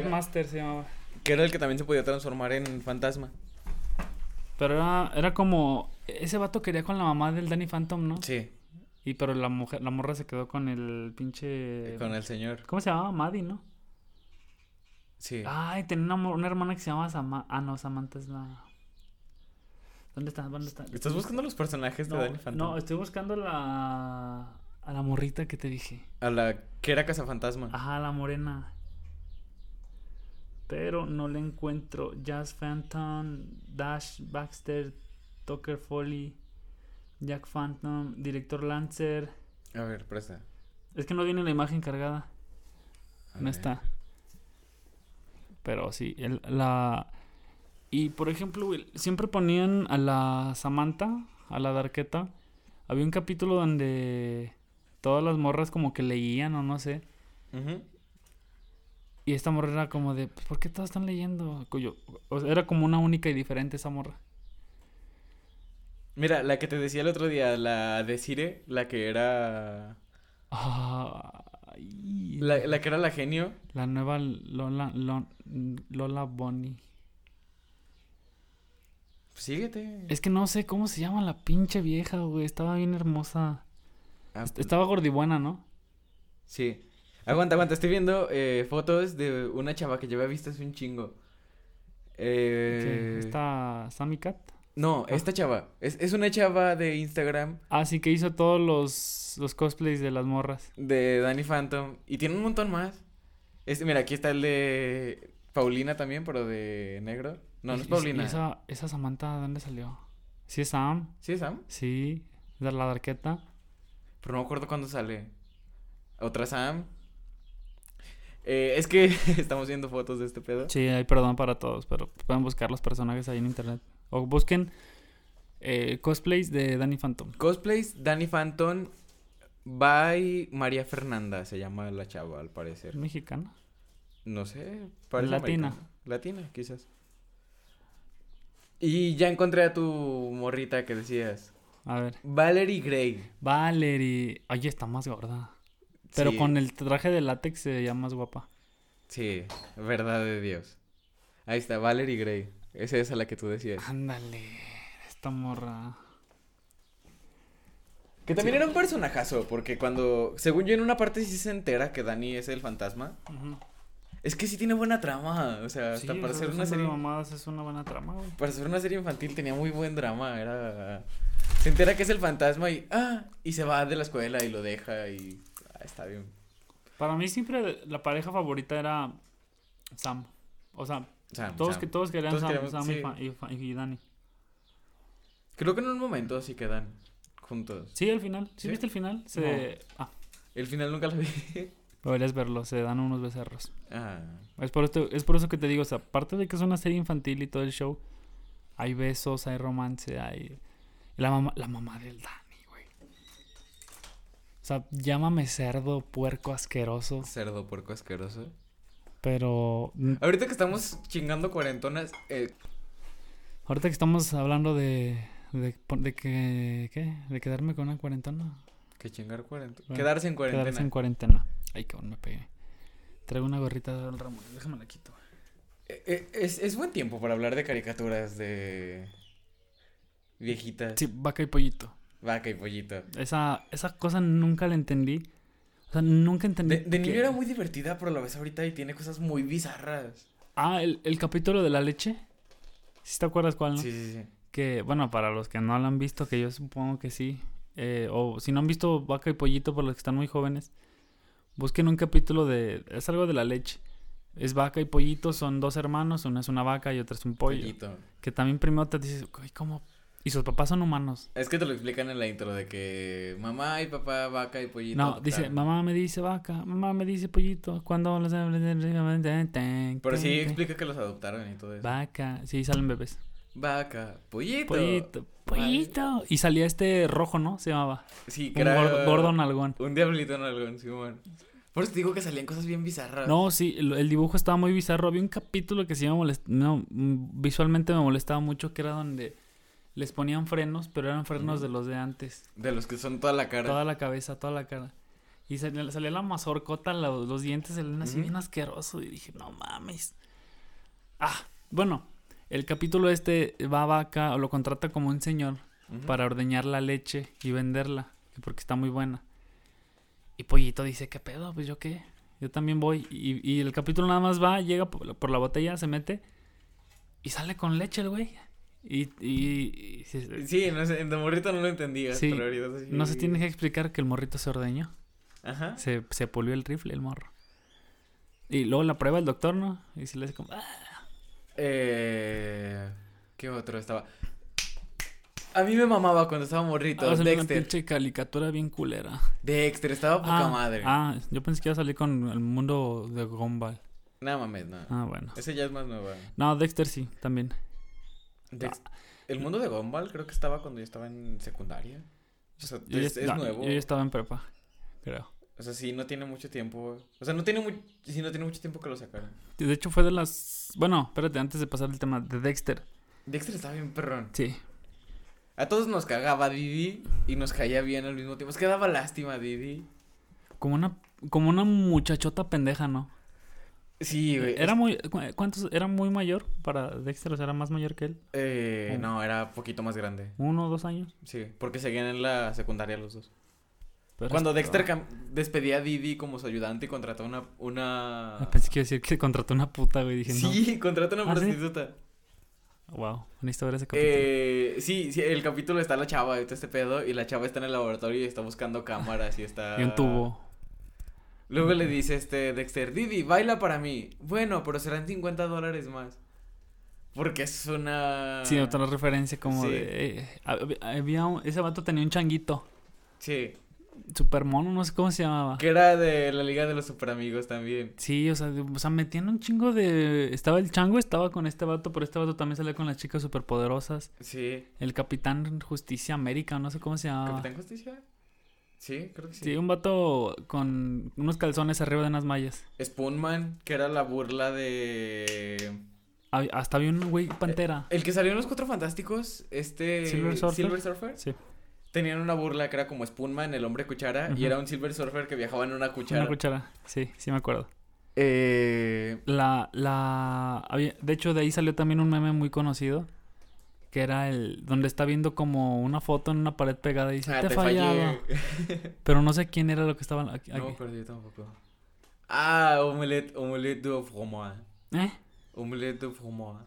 Speaker 2: Master se llamaba.
Speaker 1: Que era el que también se podía transformar en fantasma.
Speaker 2: Pero era, era como, ese vato quería con la mamá del Danny Phantom, ¿no?
Speaker 1: Sí,
Speaker 2: Y pero la mujer, la morra se quedó con el pinche...
Speaker 1: con el señor.
Speaker 2: ¿Cómo se llamaba? Maddie, ¿no?
Speaker 1: Sí.
Speaker 2: Ay, tenía una, una hermana que se llamaba Samantha. Ah, no, Samantha es la... ¿Dónde está? ¿Dónde está?
Speaker 1: ¿Estás buscando los personajes de
Speaker 2: No,
Speaker 1: Danny Phantom?
Speaker 2: no, estoy buscando la... A la morrita que te dije.
Speaker 1: A la que era cazafantasma.
Speaker 2: Ajá, la morena. Pero no le encuentro. Jazz Phantom, Dash Baxter, Tucker Foley, Jack Phantom, Director Lancer.
Speaker 1: A ver, presta.
Speaker 2: Es que no viene la imagen cargada.
Speaker 1: A
Speaker 2: No
Speaker 1: ver.
Speaker 2: está. Pero sí, el- la... Y por ejemplo, siempre ponían a la Samantha, a la Darqueta. Había un capítulo donde todas las morras como que leían o no sé. Y esta morra era como de, pues, ¿por qué todas están leyendo? Cuyo- o sea, era como una única y diferente esa morra.
Speaker 1: Mira, la que te decía el otro día, la de Cire, la que era.
Speaker 2: Ay,
Speaker 1: La, la que era la genio.
Speaker 2: la nueva Lola, Lo- Lola Bonnie.
Speaker 1: Síguete.
Speaker 2: Es que no sé cómo se llama la pinche vieja, güey. Estaba bien hermosa.
Speaker 1: Ah,
Speaker 2: Est- Estaba gordibuena, ¿no?
Speaker 1: Sí. Aguanta, aguanta. Estoy viendo eh, fotos de una chava que yo había visto hace un chingo. Eh...
Speaker 2: ¿Esta Sammy Cat?
Speaker 1: No, esta chava. Es, es una chava de Instagram
Speaker 2: Ah, sí, que hizo todos los, los cosplays de las morras.
Speaker 1: de Danny Phantom. Y tiene un montón más. Este, mira, aquí está el de Paulina también, pero de negro. No, no es Paulina.
Speaker 2: ¿Y esa, esa Samantha de dónde salió? ¿Sí es Sam?
Speaker 1: ¿Sí es Sam?
Speaker 2: Sí. ¿De la darqueta?
Speaker 1: Pero no me acuerdo cuándo sale. Otra Sam. Eh, es que *laughs* estamos viendo fotos de este pedo.
Speaker 2: Sí, hay perdón para todos, pero pueden buscar los personajes ahí en internet. O busquen eh, cosplays de Danny Phantom.
Speaker 1: Cosplays Danny Phantom by María Fernanda, se llama la chava al
Speaker 2: ¿Es
Speaker 1: parecer.
Speaker 2: mexicana?
Speaker 1: No sé, parece
Speaker 2: Latina.
Speaker 1: americana. Latina, quizás. Y ya encontré a tu morrita que decías.
Speaker 2: A ver.
Speaker 1: Valerie Gray.
Speaker 2: Valerie. Oye, está más gorda. Pero
Speaker 1: Sí,
Speaker 2: con el traje de látex se veía más guapa.
Speaker 1: Sí, verdad de Dios. Ahí está, Valerie Gray. Esa es a la que tú decías.
Speaker 2: Ándale. Esta morra.
Speaker 1: Que también era un personajazo, porque cuando, según yo en una parte sí se entera que Danny es el fantasma. Es que sí tiene buena trama, o sea, hasta
Speaker 2: Sí,
Speaker 1: para
Speaker 2: o
Speaker 1: ser
Speaker 2: sea,
Speaker 1: una serie...
Speaker 2: de mamadas es una buena trama, güey.
Speaker 1: Para ser una serie infantil tenía muy buen drama, era... Se entera que es el fantasma y... Ah, y se va de la escuela y lo deja y... Ah, está bien.
Speaker 2: Para mí siempre la pareja favorita era Sam. O sea,
Speaker 1: Sam,
Speaker 2: todos,
Speaker 1: Sam.
Speaker 2: que, todos querían
Speaker 1: Todos
Speaker 2: Sam, y
Speaker 1: sí.
Speaker 2: Fa- y, Fa- y Dani.
Speaker 1: Creo que en un momento sí quedan juntos.
Speaker 2: Sí, al final. ¿Sí,
Speaker 1: ¿Sí?
Speaker 2: viste el final? Se... Ah,
Speaker 1: El final nunca lo vi. *laughs*
Speaker 2: deberías verlo. Se dan unos becerros.
Speaker 1: ah,
Speaker 2: Es por, esto, es por eso que te digo, o sea, aparte de que es una serie infantil y todo el show, hay besos, hay romance, hay... La mamá, la mamá del Dani, güey. O sea, llámame cerdo, puerco, asqueroso,
Speaker 1: cerdo puerco asqueroso.
Speaker 2: Pero... mm,
Speaker 1: Ahorita que estamos chingando cuarentonas, eh,
Speaker 2: Ahorita que estamos hablando de... De, de que... ¿Qué? De quedarme con una cuarentona.
Speaker 1: que chingar cuarentona.
Speaker 2: Bueno,
Speaker 1: Quedarse en cuarentena.
Speaker 2: Quedarse en cuarentena. Ay, cabrón, me pegué. Traigo una gorrita del Ramón. Déjame la quito.
Speaker 1: Eh, eh, es, es buen tiempo para hablar de caricaturas de viejitas.
Speaker 2: Sí, vaca y pollito.
Speaker 1: Vaca y pollito.
Speaker 2: Esa, esa cosa nunca la entendí. O sea, nunca entendí.
Speaker 1: De, de niño
Speaker 2: que-
Speaker 1: era muy divertida, pero la ves ahorita y tiene cosas muy bizarras.
Speaker 2: Ah, el, el capítulo de la leche. ¿Sí te acuerdas cuál, no?
Speaker 1: Sí, sí, sí.
Speaker 2: Que, bueno, para los que no lo han visto, que yo supongo que sí. eh, o si no han visto Vaca y Pollito, por los que están muy jóvenes, busquen un capítulo de... Es algo de la leche. Es Vaca y Pollito, son dos hermanos, una es una vaca y otra es un pollo.
Speaker 1: Pollito.
Speaker 2: Que también primero te dices, "Uy, ¿cómo? Y sus papás son humanos.
Speaker 1: Es que te lo explican en la intro de que mamá y papá, vaca y pollito.
Speaker 2: No, dice, mamá me dice vaca, mamá me dice pollito. Cuando los... *laughs*
Speaker 1: Pero sí explica que los adoptaron y todo eso.
Speaker 2: Vaca, sí, salen bebés.
Speaker 1: Vaca, pollito.
Speaker 2: Pollito, pollito. Y salía este rojo, ¿no? Se llamaba.
Speaker 1: Sí, que era
Speaker 2: gordo, gordo nalgón.
Speaker 1: Un diablito en algún, Simón. Por eso te digo que salían cosas bien bizarras.
Speaker 2: No, sí, el, el dibujo estaba muy bizarro. Había un capítulo que sí me molestaba, no, mm, visualmente me molestaba mucho, que era donde les ponían frenos, pero eran frenos de los de antes.
Speaker 1: De los que son toda la cara.
Speaker 2: Toda la cabeza, toda la cara. Y salía, salía la mazorcota, los, los dientes salían así bien asqueroso. Y dije, no mames. Ah, bueno, el capítulo este va a vaca o lo contrata como un señor para ordeñar la leche y venderla, que porque está muy buena. Y Pollito dice, ¿qué pedo? Pues yo qué, yo también voy. Y, y el capítulo nada más va, llega por, la- por la botella, se mete y sale con leche el güey. Y, y- y se-
Speaker 1: Sí, no sé, en de morrito no lo entendías,
Speaker 2: Sí,
Speaker 1: pero ahorita sí.
Speaker 2: no se tiene que explicar que el morrito se ordeñó.
Speaker 1: Ajá.
Speaker 2: Se, se pulió el rifle, el morro. Y luego la prueba el doctor, ¿no? Y se le hace como... "Ah".
Speaker 1: Eh, ¿Qué otro estaba? A mí me mamaba cuando estaba morrito.
Speaker 2: Ah, salió una
Speaker 1: Dexter.
Speaker 2: pinche caricatura bien culera.
Speaker 1: Dexter, estaba poca
Speaker 2: ah,
Speaker 1: madre.
Speaker 2: ah, yo pensé que iba a salir con el mundo de Gumball.
Speaker 1: No mames, no.
Speaker 2: Ah, bueno.
Speaker 1: Ese ya es más nuevo.
Speaker 2: No, Dexter sí, también.
Speaker 1: Dex- El mundo de Gumball creo que estaba cuando yo estaba en secundaria. O sea,
Speaker 2: Yo ya
Speaker 1: es,
Speaker 2: no,
Speaker 1: nuevo.
Speaker 2: Yo ya estaba en prepa, creo.
Speaker 1: O sea, sí, no tiene mucho tiempo. O sea, no tiene, mu- sí, no tiene mucho tiempo que lo sacaron.
Speaker 2: De hecho, fue de las. Bueno, espérate, antes de pasar el tema de Dexter.
Speaker 1: Dexter estaba bien perrón.
Speaker 2: Sí.
Speaker 1: A todos nos cagaba Didi y nos caía bien al mismo tiempo. Es que daba lástima Didi.
Speaker 2: Como una, como una muchachota pendeja, ¿no?
Speaker 1: Sí, güey.
Speaker 2: Era muy. cu- ¿Cuántos? Era muy mayor para Dexter, o sea, era más mayor que él.
Speaker 1: Eh, no, era poquito más grande.
Speaker 2: Uno o dos años.
Speaker 1: Sí, porque seguían en la secundaria los dos.
Speaker 2: Pero
Speaker 1: Cuando Dexter cam- despedía a Didi como su ayudante y contrató una... una...
Speaker 2: Ah, Pensé que iba a decir que contrató una puta, güey. Dije,
Speaker 1: Sí, contrató una
Speaker 2: ¿Ah, sí?
Speaker 1: prostituta.
Speaker 2: no. Wow, necesito ver ese capítulo.
Speaker 1: Eh, sí, sí, el capítulo está la chava todo este pedo y la chava está en el laboratorio y está buscando cámaras y está...
Speaker 2: Y un tubo.
Speaker 1: Luego le dice este Dexter, Didi, baila para mí. Bueno, pero serán 50 dólares más. Porque es una...
Speaker 2: Sí, otra referencia como
Speaker 1: Sí.
Speaker 2: de. eh, hab- había un- ese vato tenía un changuito.
Speaker 1: Sí,
Speaker 2: Super mono, no sé cómo se llamaba.
Speaker 1: que era de la Liga de los Super Amigos también.
Speaker 2: Sí, o sea, de- o sea, metían un chingo de. Estaba el chango, estaba con este vato, pero este vato también salía con las chicas superpoderosas.
Speaker 1: Sí.
Speaker 2: El Capitán Justicia América, no sé cómo se llamaba.
Speaker 1: ¿Capitán Justicia? Sí, creo que sí.
Speaker 2: Sí, un vato con unos calzones arriba de unas mallas.
Speaker 1: Spoonman, que era la burla de...
Speaker 2: Hasta había un güey pantera.
Speaker 1: El que salió en Los Cuatro Fantásticos, este...
Speaker 2: Silver Surfer.
Speaker 1: Silver Surfer.
Speaker 2: Sí.
Speaker 1: Tenían una burla que era como Spoonman, el hombre cuchara, y era un Silver Surfer que viajaba en una cuchara.
Speaker 2: Una cuchara. Sí, sí me acuerdo.
Speaker 1: Eh...
Speaker 2: La, la, de hecho de ahí salió también un meme muy conocido, que era el, donde está viendo como una foto en una pared pegada y dice,
Speaker 1: ah,
Speaker 2: te,
Speaker 1: te fallé. *laughs*
Speaker 2: Pero no sé quién era lo que estaba aquí.
Speaker 1: No,
Speaker 2: aquí.
Speaker 1: pero yo tampoco. Ah, omelette, omelette de fromage.
Speaker 2: ¿Eh?
Speaker 1: Omelette de fromage.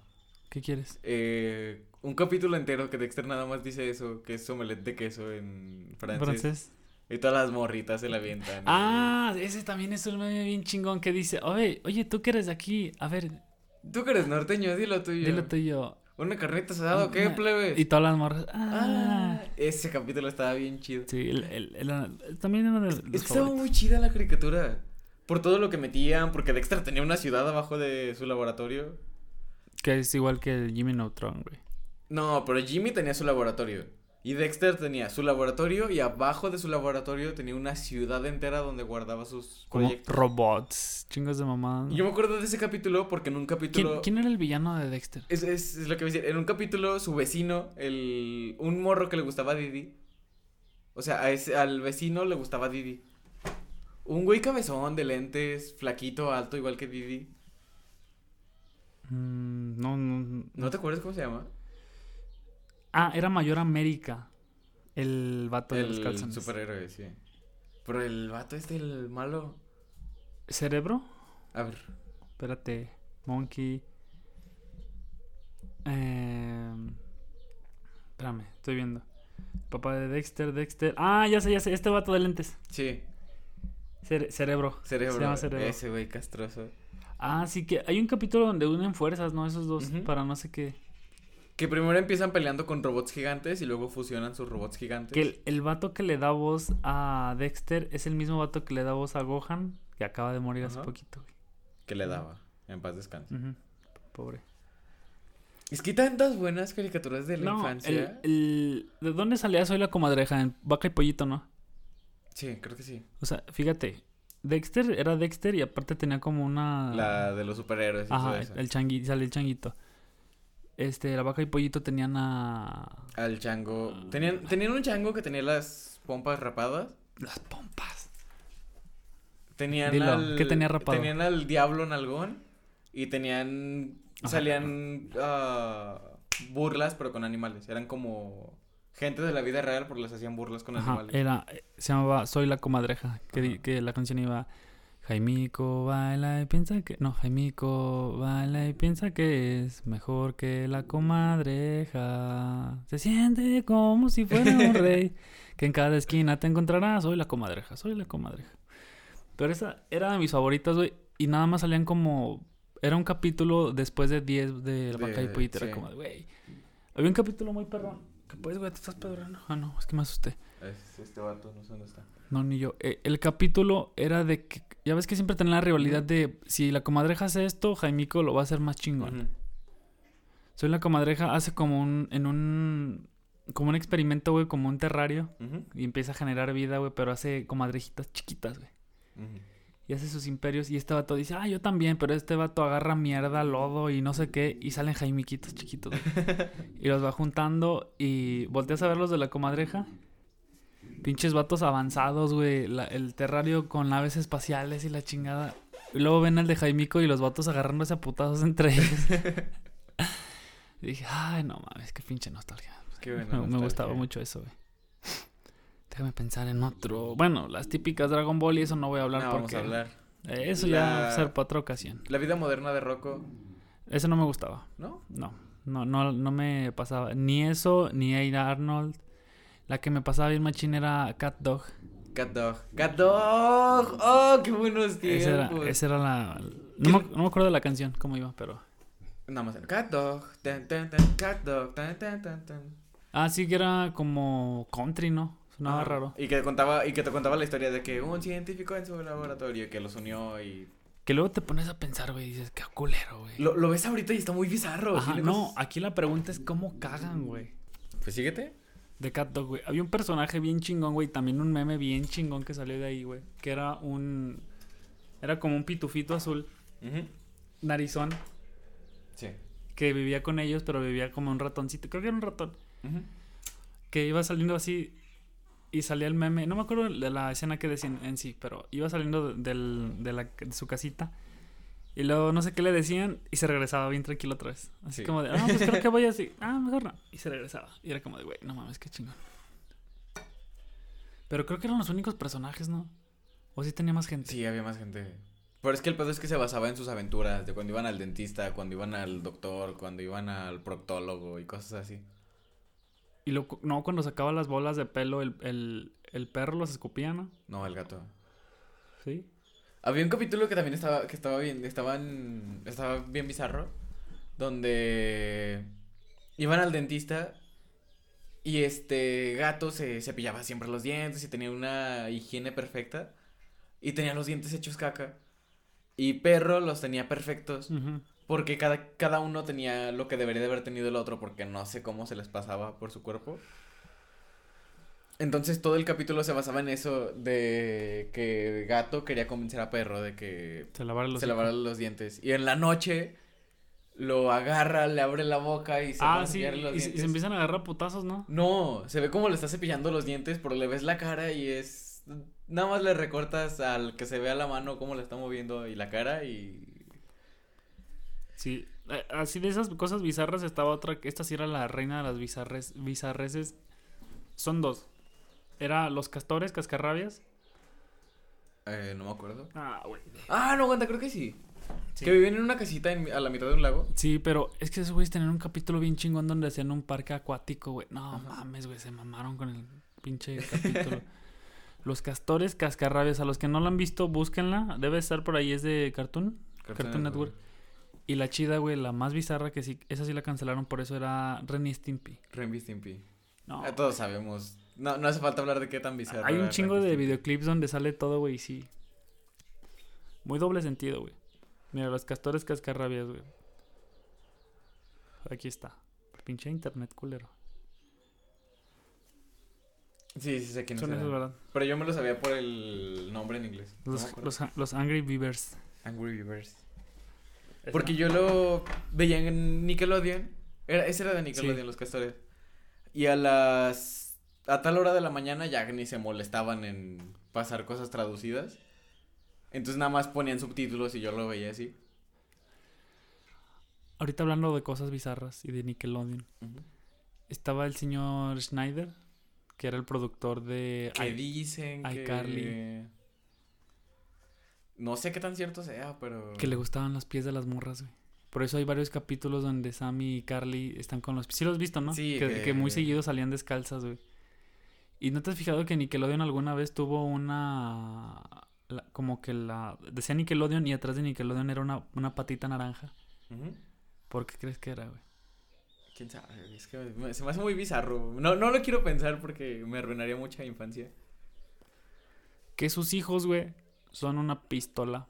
Speaker 2: ¿Qué quieres?
Speaker 1: Eh, un capítulo entero que Dexter nada más dice eso, que es omelette de queso en francés.
Speaker 2: ¿Francés?
Speaker 1: Y todas las morritas se la avientan. *laughs*
Speaker 2: Ah, ese también es un meme bien chingón que dice, oye, oye, tú que eres de aquí, a ver,
Speaker 1: Tú que eres norteño, dilo tuyo.
Speaker 2: dilo tuyo.
Speaker 1: ¿Una carnita asada o qué, plebe?
Speaker 2: Y todas las morras,
Speaker 1: Ah,
Speaker 2: ah.
Speaker 1: ese capítulo estaba bien chido.
Speaker 2: Sí, el, el- el- también uno de los
Speaker 1: Es que estaba
Speaker 2: favoritos.
Speaker 1: muy chida la caricatura. Por todo lo que metían, porque Dexter tenía una ciudad abajo de su laboratorio.
Speaker 2: Que es igual que el Jimmy Neutron, güey.
Speaker 1: No, pero Jimmy tenía su laboratorio. Y Dexter tenía su laboratorio y abajo de su laboratorio tenía una ciudad entera donde guardaba sus
Speaker 2: Como
Speaker 1: proyectos.
Speaker 2: robots, chingos de mamá.
Speaker 1: Yo me acuerdo de ese capítulo porque en un capítulo...
Speaker 2: ¿Quién, quién era el villano de Dexter?
Speaker 1: Es, es, es lo que voy a decir. En un capítulo, su vecino, el, un morro que le gustaba a Didi. O sea, a ese, al vecino le gustaba Didi. Un güey cabezón de lentes, flaquito, alto, igual que Didi.
Speaker 2: Mm, no, no,
Speaker 1: ¿No te acuerdas cómo se llama?
Speaker 2: Ah, era Mayor América. El vato de los
Speaker 1: El
Speaker 2: calzones.
Speaker 1: superhéroe, sí. Pero el vato este, el malo.
Speaker 2: ¿Cerebro?
Speaker 1: A ver.
Speaker 2: Espérate. Monkey. Eh... Espérame, estoy viendo. Papá de Dexter, Dexter. Ah, ya sé, ya sé. Este vato de lentes.
Speaker 1: Sí,
Speaker 2: Cere- cerebro.
Speaker 1: cerebro.
Speaker 2: Se llama cerebro.
Speaker 1: Ese güey castroso.
Speaker 2: Ah, sí que hay un capítulo donde unen fuerzas, ¿no? Esos dos. Para no sé qué.
Speaker 1: Que primero empiezan peleando con robots gigantes y luego fusionan sus robots gigantes.
Speaker 2: Que el, el vato que le da voz a Dexter es el mismo vato que le da voz a Gohan, que acaba de morir hace
Speaker 1: Ajá.
Speaker 2: poquito, güey.
Speaker 1: que le daba. En paz descanse.
Speaker 2: Pobre.
Speaker 1: Es que hay tantas buenas caricaturas de la
Speaker 2: No,
Speaker 1: infancia.
Speaker 2: el, el- ¿de dónde salía Soy la comadreja? En Vaca y Pollito, ¿no?
Speaker 1: Sí, creo que sí.
Speaker 2: O sea, fíjate, Dexter era Dexter y aparte tenía como una...
Speaker 1: La de los superhéroes y todo
Speaker 2: Ajá,
Speaker 1: eso.
Speaker 2: el changui, sale el changuito. Este, la vaca y pollito tenían a...
Speaker 1: Al chango. Tenían, tenían un chango que tenía las pompas rapadas.
Speaker 2: Las pompas.
Speaker 1: Tenían
Speaker 2: Dilo,
Speaker 1: al.
Speaker 2: ¿qué tenía rapado?
Speaker 1: Tenían al diablo nalgón. Y tenían.
Speaker 2: Ajá.
Speaker 1: Salían ah, burlas, pero con animales. Eran como gente de la vida real, pero les hacían burlas con
Speaker 2: Ajá,
Speaker 1: animales.
Speaker 2: era, eh, se llamaba Soy la comadreja, que, que la canción iba... Jaimico baila y piensa que... No, Jaimico baila y piensa que es mejor que la comadreja. Se siente como si fuera un *laughs* rey. Que en cada esquina te encontrarás. Soy la comadreja, soy la comadreja. Pero esa era de mis favoritas, güey. Y nada más salían como... Era un capítulo después de 10 de La Vaca y Pollito. Era
Speaker 1: sí.
Speaker 2: como de, güey... Había un capítulo muy perrón. Que pues, güey, te estás pedorando. Ah, no, es que me asusté.
Speaker 1: Es este vato, no sé dónde está.
Speaker 2: No, ni yo. Eh, el capítulo era de que... Ya ves que siempre tenía la rivalidad de... Si la comadreja hace esto, Jaimico lo va a hacer más chingón.
Speaker 1: Ujú.
Speaker 2: Soy la comadreja hace como un... En un... Como un experimento, güey, como un terrario. Y empieza a generar vida, güey, pero hace comadrejitas chiquitas, güey. Y hace sus imperios. Y este vato dice, ah, yo también, pero este vato agarra mierda, lodo y no sé qué. Y salen jaimiquitos chiquitos. güey. *laughs* y los va juntando. Y volteas a ver los de la comadreja. Pinches vatos avanzados, güey. el terrario con naves espaciales y la chingada. Y luego ven el de Jaimico y los vatos agarrándose a putazos entre ellos. y *laughs* dije, ay, no mames, qué pinche nostalgia.
Speaker 1: Qué buena *laughs*
Speaker 2: Me, gustaba mucho eso, güey. Déjame pensar en otro. Bueno, las típicas Dragon Ball y eso no voy a hablar
Speaker 1: No, vamos
Speaker 2: porque
Speaker 1: a hablar.
Speaker 2: eh, eso ya va a ser para otra ocasión.
Speaker 1: La vida moderna de Rocco,
Speaker 2: Eso no me gustaba.
Speaker 1: ¿no?
Speaker 2: No, no, no, no me pasaba. Ni eso, ni Aida Arnold. La que me pasaba bien machín era Cat Dog.
Speaker 1: Cat Dog. ¡Cat Dog! ¡Oh, qué buenos
Speaker 2: Esa era,
Speaker 1: tiempos!
Speaker 2: esa era la... No me, no me acuerdo de la canción, cómo iba, pero...
Speaker 1: Nada más. Cat Dog. Tan, tan, tan, cat Dog.
Speaker 2: Ah, sí que era como country, ¿no? Sonaba raro.
Speaker 1: Y que contaba, y que te contaba la historia de que un científico en su laboratorio que los unió y.
Speaker 2: Que luego te pones a pensar, güey, y dices, qué culero, güey.
Speaker 1: Lo, lo ves ahorita y está muy bizarro.
Speaker 2: Ajá, no,
Speaker 1: cosas-
Speaker 2: aquí la pregunta es cómo cagan, güey.
Speaker 1: Pues síguete.
Speaker 2: De Cat Dog, güey. Había un personaje bien chingón, güey. También un meme bien chingón que salió de ahí, güey. Que era un... Era como un pitufito azul,
Speaker 1: Ujú.
Speaker 2: narizón,
Speaker 1: Sí.
Speaker 2: que vivía con ellos, pero vivía como un ratoncito. Creo que era un ratón.
Speaker 1: Ujú.
Speaker 2: que iba saliendo así y salía el meme, no me acuerdo de la escena que decían en sí, pero iba saliendo de, del- de la- de su casita y luego no sé qué le decían y se regresaba bien tranquilo otra vez. Así
Speaker 1: Sí.
Speaker 2: como de, ah, pues creo que voy así, ah, mejor no. Y se regresaba. Y era como de, güey, no mames, qué chingón. Pero creo que eran los únicos personajes, ¿no? O sí tenía más gente.
Speaker 1: Sí, había más gente. Pero es que el pedo es que se basaba en sus aventuras, de cuando iban al dentista, cuando iban al doctor, cuando iban al proctólogo y cosas así.
Speaker 2: Y lo, no, cuando sacaba las bolas de pelo, el, el, el perro los escupía, ¿no?
Speaker 1: No, el gato.
Speaker 2: Sí.
Speaker 1: Había un capítulo que también estaba, que estaba bien, estaban, estaba bien bizarro, donde iban al dentista y este gato se cepillaba siempre los dientes y tenía una higiene perfecta y tenía los dientes hechos caca y perro los tenía perfectos porque cada, cada uno tenía lo que debería de haber tenido el otro porque no sé cómo se les pasaba por su cuerpo. Entonces todo el capítulo se basaba en eso de que gato quería convencer a perro de que
Speaker 2: Se lavaron los
Speaker 1: se lavara los dientes. Y en la noche lo agarra, le abre la boca y se
Speaker 2: Ah, sí.
Speaker 1: los
Speaker 2: Y, se- y
Speaker 1: dientes.
Speaker 2: se empiezan a agarrar putazos, ¿no?
Speaker 1: No, se ve como le está cepillando los dientes, pero le ves la cara y es... Nada más le recortas al que se vea la mano cómo le está moviendo y la cara y...
Speaker 2: Sí. Eh, Así de esas cosas bizarras estaba otra. Esta sí era la reina de las bizarres, bizarreces. Son dos. Era los castores, cascarrabias.
Speaker 1: Eh, no me acuerdo.
Speaker 2: Ah, güey.
Speaker 1: Ah, no, aguanta, creo que sí.
Speaker 2: Sí.
Speaker 1: Que vivían en una casita en- a la mitad de un lago.
Speaker 2: Sí, pero es que esos güeyes tenían un capítulo bien chingón donde hacían un parque acuático, güey. No
Speaker 1: Ajá.
Speaker 2: mames, güey, se mamaron con el pinche capítulo. *laughs* Los castores cascarrabias, a los que no la han visto, búsquenla. Debe estar por ahí, es de Cartoon. Cartoon Network. Y la chida, güey, la más bizarra que sí, esa sí la cancelaron, por eso era Ren y Stimpy.
Speaker 1: Ren y Stimpy.
Speaker 2: No.
Speaker 1: Ah, todos sabemos. No, no hace falta hablar de qué tan bizarro
Speaker 2: Hay un chingo de videoclips donde sale todo, güey, y sí. Muy doble sentido, güey. Mira, los castores cascarrabias, güey. Aquí está. Pinche internet culero.
Speaker 1: Sí, sí sé quiénes
Speaker 2: Son esos, ¿verdad?
Speaker 1: Pero yo me lo sabía por el nombre en inglés.
Speaker 2: Los, los, los Angry Beavers.
Speaker 1: Angry Beavers. Porque yo lo veía en Nickelodeon. Era, ese era de Nickelodeon,
Speaker 2: Sí.
Speaker 1: los castores. Y a las. A tal hora de la mañana ya ni se molestaban en pasar cosas traducidas. Entonces nada más ponían subtítulos y yo lo veía así.
Speaker 2: Ahorita hablando de cosas bizarras y de Nickelodeon. Estaba el señor Schneider, que era el productor de...
Speaker 1: Que
Speaker 2: I-
Speaker 1: dicen que.
Speaker 2: iCarly.
Speaker 1: No sé qué tan cierto sea, pero.
Speaker 2: que le gustaban los pies de las morras, güey. Por eso hay varios capítulos donde Sammy y Carly están con los pies. Sí los has visto, ¿no?
Speaker 1: Sí,
Speaker 2: que,
Speaker 1: que-
Speaker 2: que muy seguido salían descalzas, güey. ¿Y no te has fijado que Nickelodeon alguna vez tuvo una... la- como que la... Decía Nickelodeon y atrás de Nickelodeon era una, una patita naranja.
Speaker 1: Ujú.
Speaker 2: ¿Por qué crees que era, güey?
Speaker 1: Quién sabe, es que me- se me hace muy bizarro. No, no lo quiero pensar porque me arruinaría mucha infancia.
Speaker 2: Que sus hijos, güey, son una pistola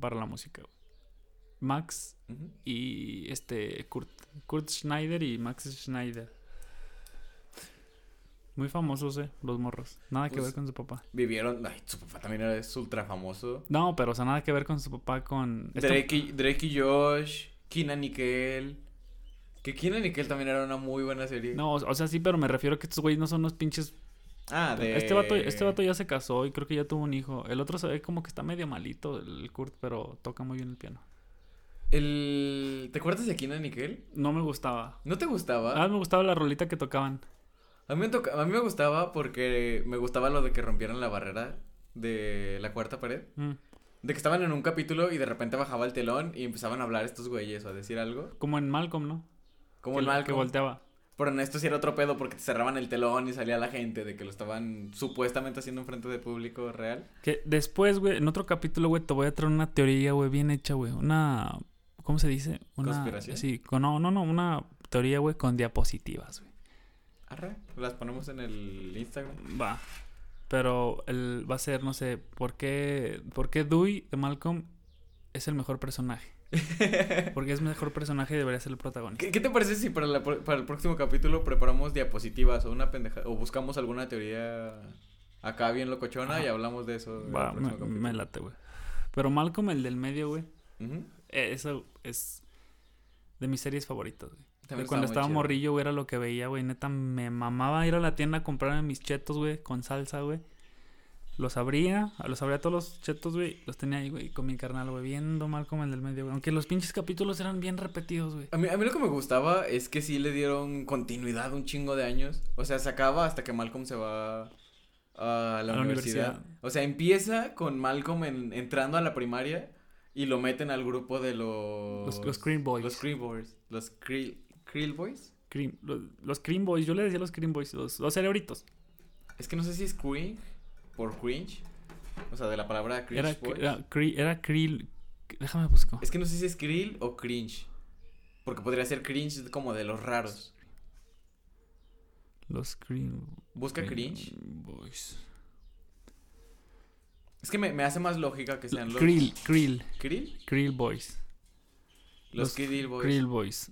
Speaker 2: para la música, güey. Max y este Kurt, Kurt Schneider y Max Schneider. Muy famosos, eh, los morros. Nada que
Speaker 1: Pues-
Speaker 2: ver con su papá.
Speaker 1: Vivieron. Ay, su papá también era es ultra famoso.
Speaker 2: No, pero o sea, nada que ver con su papá con
Speaker 1: Drake y, Drake y Josh, Kina Nickel. Que Kina Nickel también era una muy buena serie.
Speaker 2: No, o sea, sí, pero me refiero a que estos güeyes no son unos pinches
Speaker 1: Ah, de.
Speaker 2: Este vato, este vato ya se casó y creo que ya tuvo un hijo. El otro se ve como que está medio malito, el Kurt, pero toca muy bien el piano.
Speaker 1: El... ¿Te acuerdas de Kina Nickel?
Speaker 2: No me gustaba.
Speaker 1: ¿No te gustaba?
Speaker 2: Ah, me gustaba la rolita que tocaban.
Speaker 1: A mí, me toca- a mí me gustaba porque me gustaba lo de que rompieran la barrera de la cuarta pared.
Speaker 2: Mm.
Speaker 1: De que estaban en un capítulo y de repente bajaba el telón y empezaban a hablar estos güeyes o a decir algo.
Speaker 2: Como en Malcolm, ¿no?
Speaker 1: Como
Speaker 2: que,
Speaker 1: el
Speaker 2: que
Speaker 1: Malcolm.
Speaker 2: volteaba.
Speaker 1: Pero en esto sí era otro pedo porque te cerraban el telón y salía la gente de que lo estaban supuestamente haciendo enfrente de público real.
Speaker 2: Que después, güey, en otro capítulo, güey, te voy a traer una teoría, güey, bien hecha, güey. Una. ¿Cómo se dice? Una.
Speaker 1: ¿Conspiración?
Speaker 2: Sí, con, no, no, no, una teoría, güey, con diapositivas, güey.
Speaker 1: Arre, las ponemos en el Instagram.
Speaker 2: Va. Pero el, va a ser, no sé, ¿por qué, ¿por qué Dewey de Malcolm es el mejor personaje? *laughs* Porque es mejor personaje y debería ser el protagonista.
Speaker 1: ¿Qué, qué te parece si para, la para el próximo capítulo preparamos diapositivas o una pendeja o buscamos alguna teoría acá bien locochona y hablamos de eso?
Speaker 2: Va, me, me late, güey. Pero Malcolm, el del medio, güey, eh, eso es de mis series favoritas, güey.
Speaker 1: También
Speaker 2: cuando
Speaker 1: estaba chido.
Speaker 2: morrillo, güey, era lo que veía, güey. Neta, me mamaba ir a la tienda a comprarme mis chetos, güey, con salsa, güey. Los abría, los abría todos los chetos, güey. Los tenía ahí, güey, con mi carnal, güey, viendo mal como el del medio, güey. Aunque los pinches capítulos eran bien repetidos, güey.
Speaker 1: A mí, a mí lo que me gustaba es que sí le dieron continuidad un chingo de años. O sea, se acaba hasta que Malcolm se va a la,
Speaker 2: A la
Speaker 1: universidad. O sea, empieza con Malcolm en- entrando a la primaria y lo meten al grupo de los...
Speaker 2: Los, los Cream Boys.
Speaker 1: Los Cream Boys. Los Krill, Krill Boys.
Speaker 2: Cream- los, los Cream Boys. Yo le decía los Cream Boys. Los, los cerebritos.
Speaker 1: Es que no sé si es cringe por cringe. O sea, de la palabra cringe
Speaker 2: Era,
Speaker 1: boys.
Speaker 2: era, Krill. Déjame busco.
Speaker 1: Es que no sé si es krill o cringe. Porque podría ser cringe como de los raros.
Speaker 2: Los Cream.
Speaker 1: Busca cringe.
Speaker 2: Boys.
Speaker 1: Es que me, me hace más lógica que sean los...
Speaker 2: Krill. Krill.
Speaker 1: ¿Krill?
Speaker 2: Krill Boys.
Speaker 1: Los,
Speaker 2: Los
Speaker 1: Krill Boys.
Speaker 2: Krill Boys.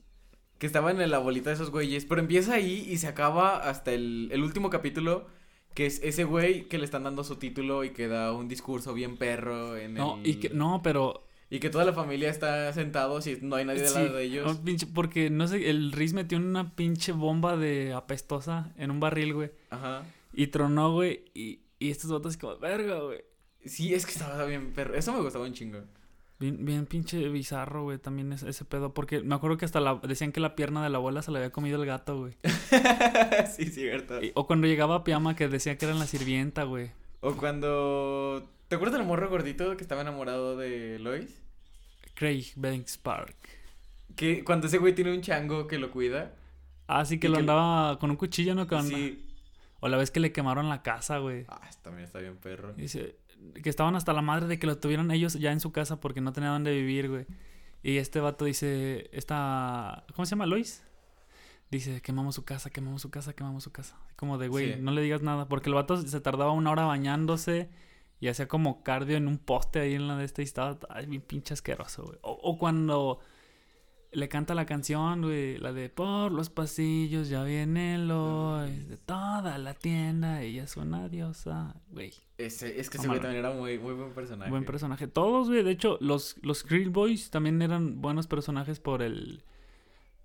Speaker 1: Que estaban en la bolita de esos güeyes. Pero empieza ahí y se acaba hasta el, el último capítulo. Que es ese güey que le están dando su título y que da un discurso bien perro en
Speaker 2: No,
Speaker 1: el...
Speaker 2: y que, no, pero
Speaker 1: Y que toda la familia está sentados y no hay nadie del
Speaker 2: Sí,
Speaker 1: lado de ellos.
Speaker 2: pinche- porque no sé, el Riz metió una pinche bomba de apestosa en un barril, güey.
Speaker 1: Ajá.
Speaker 2: Y tronó, güey. Y, y estos botas como, verga, güey.
Speaker 1: Sí, es que estaba bien perro. Eso me gustaba un chingo.
Speaker 2: Bien, bien pinche bizarro, güey, también ese, ese pedo. Porque me acuerdo que hasta la, decían que la pierna de la abuela se la había comido el gato, güey. *laughs*
Speaker 1: sí, cierto.
Speaker 2: Y- O cuando llegaba Piama que decía que era la sirvienta, güey.
Speaker 1: O cuando... ¿Te acuerdas del morro gordito que estaba enamorado de Lois?
Speaker 2: Craig Banks Park.
Speaker 1: Que cuando ese güey tiene un chango que lo cuida.
Speaker 2: Ah, sí que lo
Speaker 1: que-
Speaker 2: andaba con un cuchillo, ¿no? Con...
Speaker 1: Sí.
Speaker 2: O la vez que le quemaron la casa, güey.
Speaker 1: Ah, también está bien perro.
Speaker 2: Dice que estaban hasta la madre de que lo tuvieron ellos ya en su casa porque no tenían dónde vivir, güey. Y este vato dice, esta, ¿cómo se llama? Lois. Dice, quemamos su casa, quemamos su casa, quemamos su casa. Como de, güey,
Speaker 1: Sí.
Speaker 2: no le digas nada. Porque el vato se tardaba una hora bañándose y hacía como cardio en un poste ahí en la de esta y estaba ay, bien pinche asqueroso, güey. O, o cuando le canta la canción, güey, la de Por los pasillos ya viene Lois de toda la tienda, ella es una diosa, güey.
Speaker 1: Ese, es que ese güey también era muy, muy buen personaje.
Speaker 2: Buen personaje. Todos, güey. De hecho, los, los Krill Boys también eran buenos personajes por el...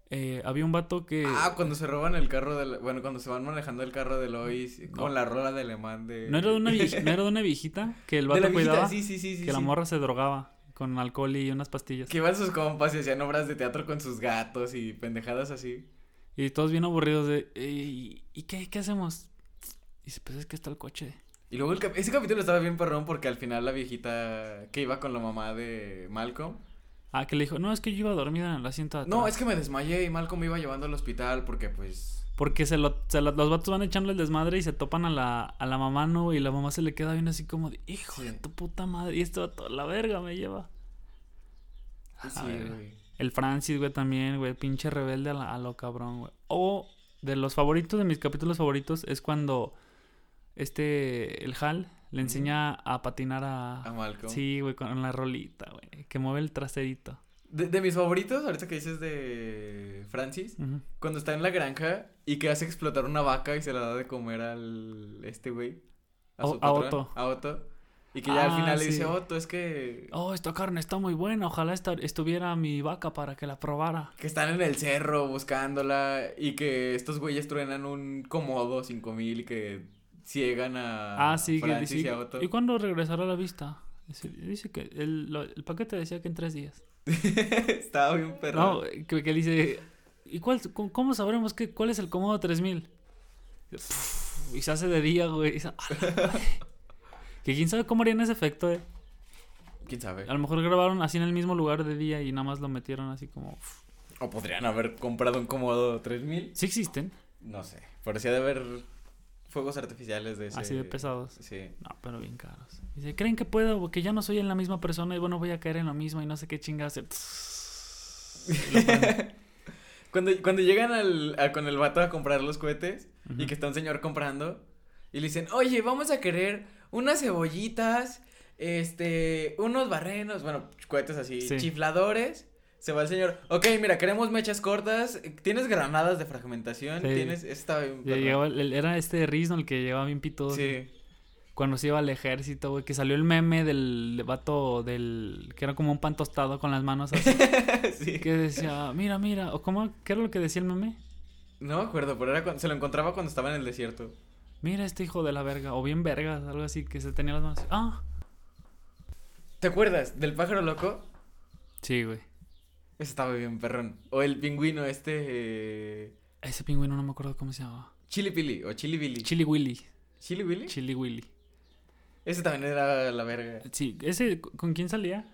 Speaker 2: eh, había un vato que...
Speaker 1: Ah, cuando se roban el carro de la- Bueno, cuando se van manejando el carro de Lois con
Speaker 2: No.
Speaker 1: la rola de alemán de...
Speaker 2: no, era de una no era de una viejita que el vato cuidaba.
Speaker 1: sí, sí, sí, sí.
Speaker 2: que la morra se drogaba con alcohol y unas pastillas.
Speaker 1: Que iban sus compas y hacían obras de teatro con sus gatos y pendejadas así.
Speaker 2: Y todos bien aburridos de... "Ey, ¿Y qué, qué hacemos? Y dice, pues es que está el coche.
Speaker 1: Y luego el cap- ese capítulo estaba bien perrón porque al final la viejita que iba con la mamá de Malcolm.
Speaker 2: Ah, que le dijo, no, es que yo iba dormida en el asiento de atrás.
Speaker 1: No, es que me desmayé y Malcolm me iba llevando al hospital porque pues...
Speaker 2: Porque se lo, se lo- los vatos van echando el desmadre y se topan a la, a la mamá, ¿no? Y la mamá se le queda bien así como de, hijo
Speaker 1: Sí.
Speaker 2: de tu puta madre. Y este vato, la verga me lleva. A
Speaker 1: Sí, güey.
Speaker 2: El Francis, güey, también, güey, pinche rebelde a, la- a lo cabrón, güey. O de los favoritos, de mis capítulos favoritos, es cuando este, el Hal le enseña a patinar a...
Speaker 1: A Malcolm.
Speaker 2: Sí, güey, con la rolita, güey, que mueve el traserito.
Speaker 1: De, de mis favoritos, ahorita que dices de Francis, cuando está en la granja y que hace explotar una vaca y se la da de comer al este güey.
Speaker 2: A-
Speaker 1: patrón,
Speaker 2: Otto.
Speaker 1: A Otto. Y que ya al
Speaker 2: Ah,
Speaker 1: final le dice, Otto, es que...
Speaker 2: Oh, esta carne está muy buena, ojalá esta- estuviera mi vaca para que la probara.
Speaker 1: Que están en el cerro buscándola y que estos güeyes truenan un Comodo 5000 y que ciegan a
Speaker 2: Ah, sí, que
Speaker 1: Francis y a Otto.
Speaker 2: ¿y cuándo regresará a la vista? Dice, dice que el, lo- el paquete decía que en tres días. *laughs*
Speaker 1: Estaba bien perro.
Speaker 2: No, que, que dice, ¿y cuál, cómo, cómo sabremos que, cuál es el cómodo 3000? Y se hace de día, güey. se- *laughs* que quién sabe cómo harían ese efecto, eh.
Speaker 1: ¿Quién sabe?
Speaker 2: A lo mejor grabaron así en el mismo lugar de día y nada más lo metieron así como...
Speaker 1: O podrían haber comprado un Comodo 3000.
Speaker 2: Sí existen,
Speaker 1: No sé. Parecía de haber fuegos artificiales de ese...
Speaker 2: así de pesados.
Speaker 1: Sí.
Speaker 2: No, pero bien caros. Dice, ¿creen que puedo? Porque ya no soy en la misma persona y bueno, voy a caer en lo mismo y no sé qué prende. *laughs*
Speaker 1: Cuando, cuando llegan al, a- con el vato a comprar los cohetes y que está un señor comprando y le dicen, oye, vamos a querer unas cebollitas, este, unos barrenos, bueno, cohetes así,
Speaker 2: Sí.
Speaker 1: chifladores. Se va el señor, ok, mira, queremos mechas cortas, tienes granadas de fragmentación,
Speaker 2: Sí.
Speaker 1: tienes, está bien.
Speaker 2: Y
Speaker 1: perro".
Speaker 2: llegaba el- el- era este Rizno el que llegaba bien pitudo.
Speaker 1: Sí.
Speaker 2: Cuando se iba al ejército, güey, que salió el meme del vato del... que era como un pan tostado con las manos así. *laughs*
Speaker 1: sí.
Speaker 2: que decía, mira, mira, o cómo, ¿qué era lo que decía el meme?
Speaker 1: No me acuerdo, pero era cuando, se lo encontraba cuando estaba en el desierto.
Speaker 2: Mira este hijo de la verga, o bien vergas, algo así, que se tenía las manos. así. Ah,
Speaker 1: ¿Te acuerdas del pájaro loco?
Speaker 2: sí, güey.
Speaker 1: Ese estaba bien perrón. O el pingüino este... eh,
Speaker 2: Ese pingüino no me acuerdo cómo se llamaba.
Speaker 1: Chili Pili o Chili Billy.
Speaker 2: Chili Willy.
Speaker 1: ¿Chili Willy?
Speaker 2: Chili Willy.
Speaker 1: Ese también era la verga.
Speaker 2: Sí, ese, ¿con quién salía?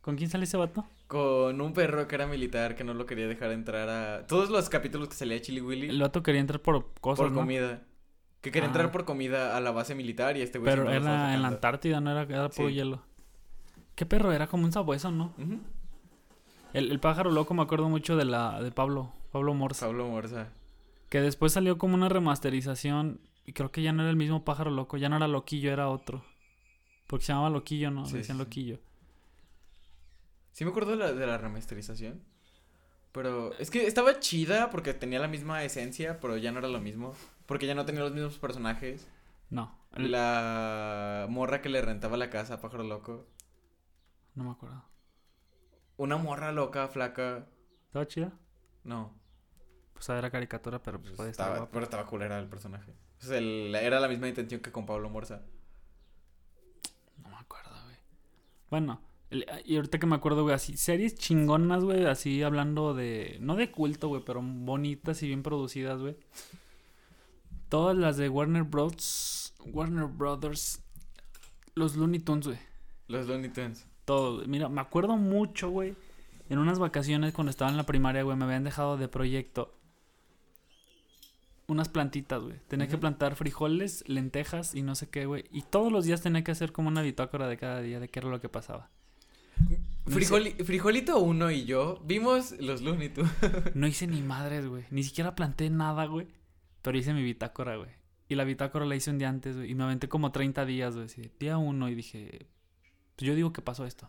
Speaker 2: ¿Con quién sale ese vato?
Speaker 1: Con un perro que era militar que no lo quería dejar entrar a. Todos los capítulos que salía Chili Willy
Speaker 2: El vato quería entrar por cosas,
Speaker 1: por
Speaker 2: ¿no?
Speaker 1: comida. Que quería
Speaker 2: Ah.
Speaker 1: entrar por comida a la base militar y este güey
Speaker 2: Pero era en la. Antártida, no era, era puro
Speaker 1: Sí.
Speaker 2: hielo. ¿Qué perro? Era como un sabueso, ¿no?
Speaker 1: Ujú.
Speaker 2: El, el pájaro loco me acuerdo mucho de la de Pablo, Pablo Morza.
Speaker 1: Pablo Morza.
Speaker 2: Que después salió como una remasterización y creo que ya no era el mismo pájaro loco, ya no era Loquillo, era otro. Porque se llamaba Loquillo, ¿no?
Speaker 1: Sí,
Speaker 2: Decían
Speaker 1: sí.
Speaker 2: Loquillo.
Speaker 1: Sí me acuerdo de la, de la remasterización. Pero es que estaba chida porque tenía la misma esencia, pero ya no era lo mismo. Porque ya no tenía los mismos personajes.
Speaker 2: No, el-
Speaker 1: La morra que le rentaba la casa a Pájaro Loco.
Speaker 2: no me acuerdo.
Speaker 1: Una morra loca, flaca.
Speaker 2: ¿Estaba chida?
Speaker 1: No.
Speaker 2: Pues era caricatura, pero pues podía estar
Speaker 1: estaba,
Speaker 2: guapa.
Speaker 1: pero estaba culera el personaje. O sea, el- era la misma intención que con Pablo Morza.
Speaker 2: No me acuerdo, güey. Bueno, el- y ahorita que me acuerdo, güey, así, series chingonas, güey, así hablando de, no de culto, güey, pero bonitas y bien producidas, güey. Todas las de Warner Bros. Warner Brothers. Los Looney Tunes, güey.
Speaker 1: Los Looney Tunes.
Speaker 2: Todo. Mira, me acuerdo mucho, güey. En unas vacaciones cuando estaba en la primaria, güey, me habían dejado de proyecto unas plantitas, güey. Tenía que plantar frijoles, lentejas y no sé qué, güey. Y todos los días tenía que hacer como una bitácora de cada día de qué era lo que pasaba. No
Speaker 1: Frijoli- Frijolito 1 y yo vimos los Looney Tunes. *laughs*
Speaker 2: No hice ni madres, güey. Ni siquiera planté nada, güey. Pero hice mi bitácora, güey. Y la bitácora la hice un día antes, güey. Y me aventé como 30 días, güey. Día uno y dije, pues yo digo que pasó esto.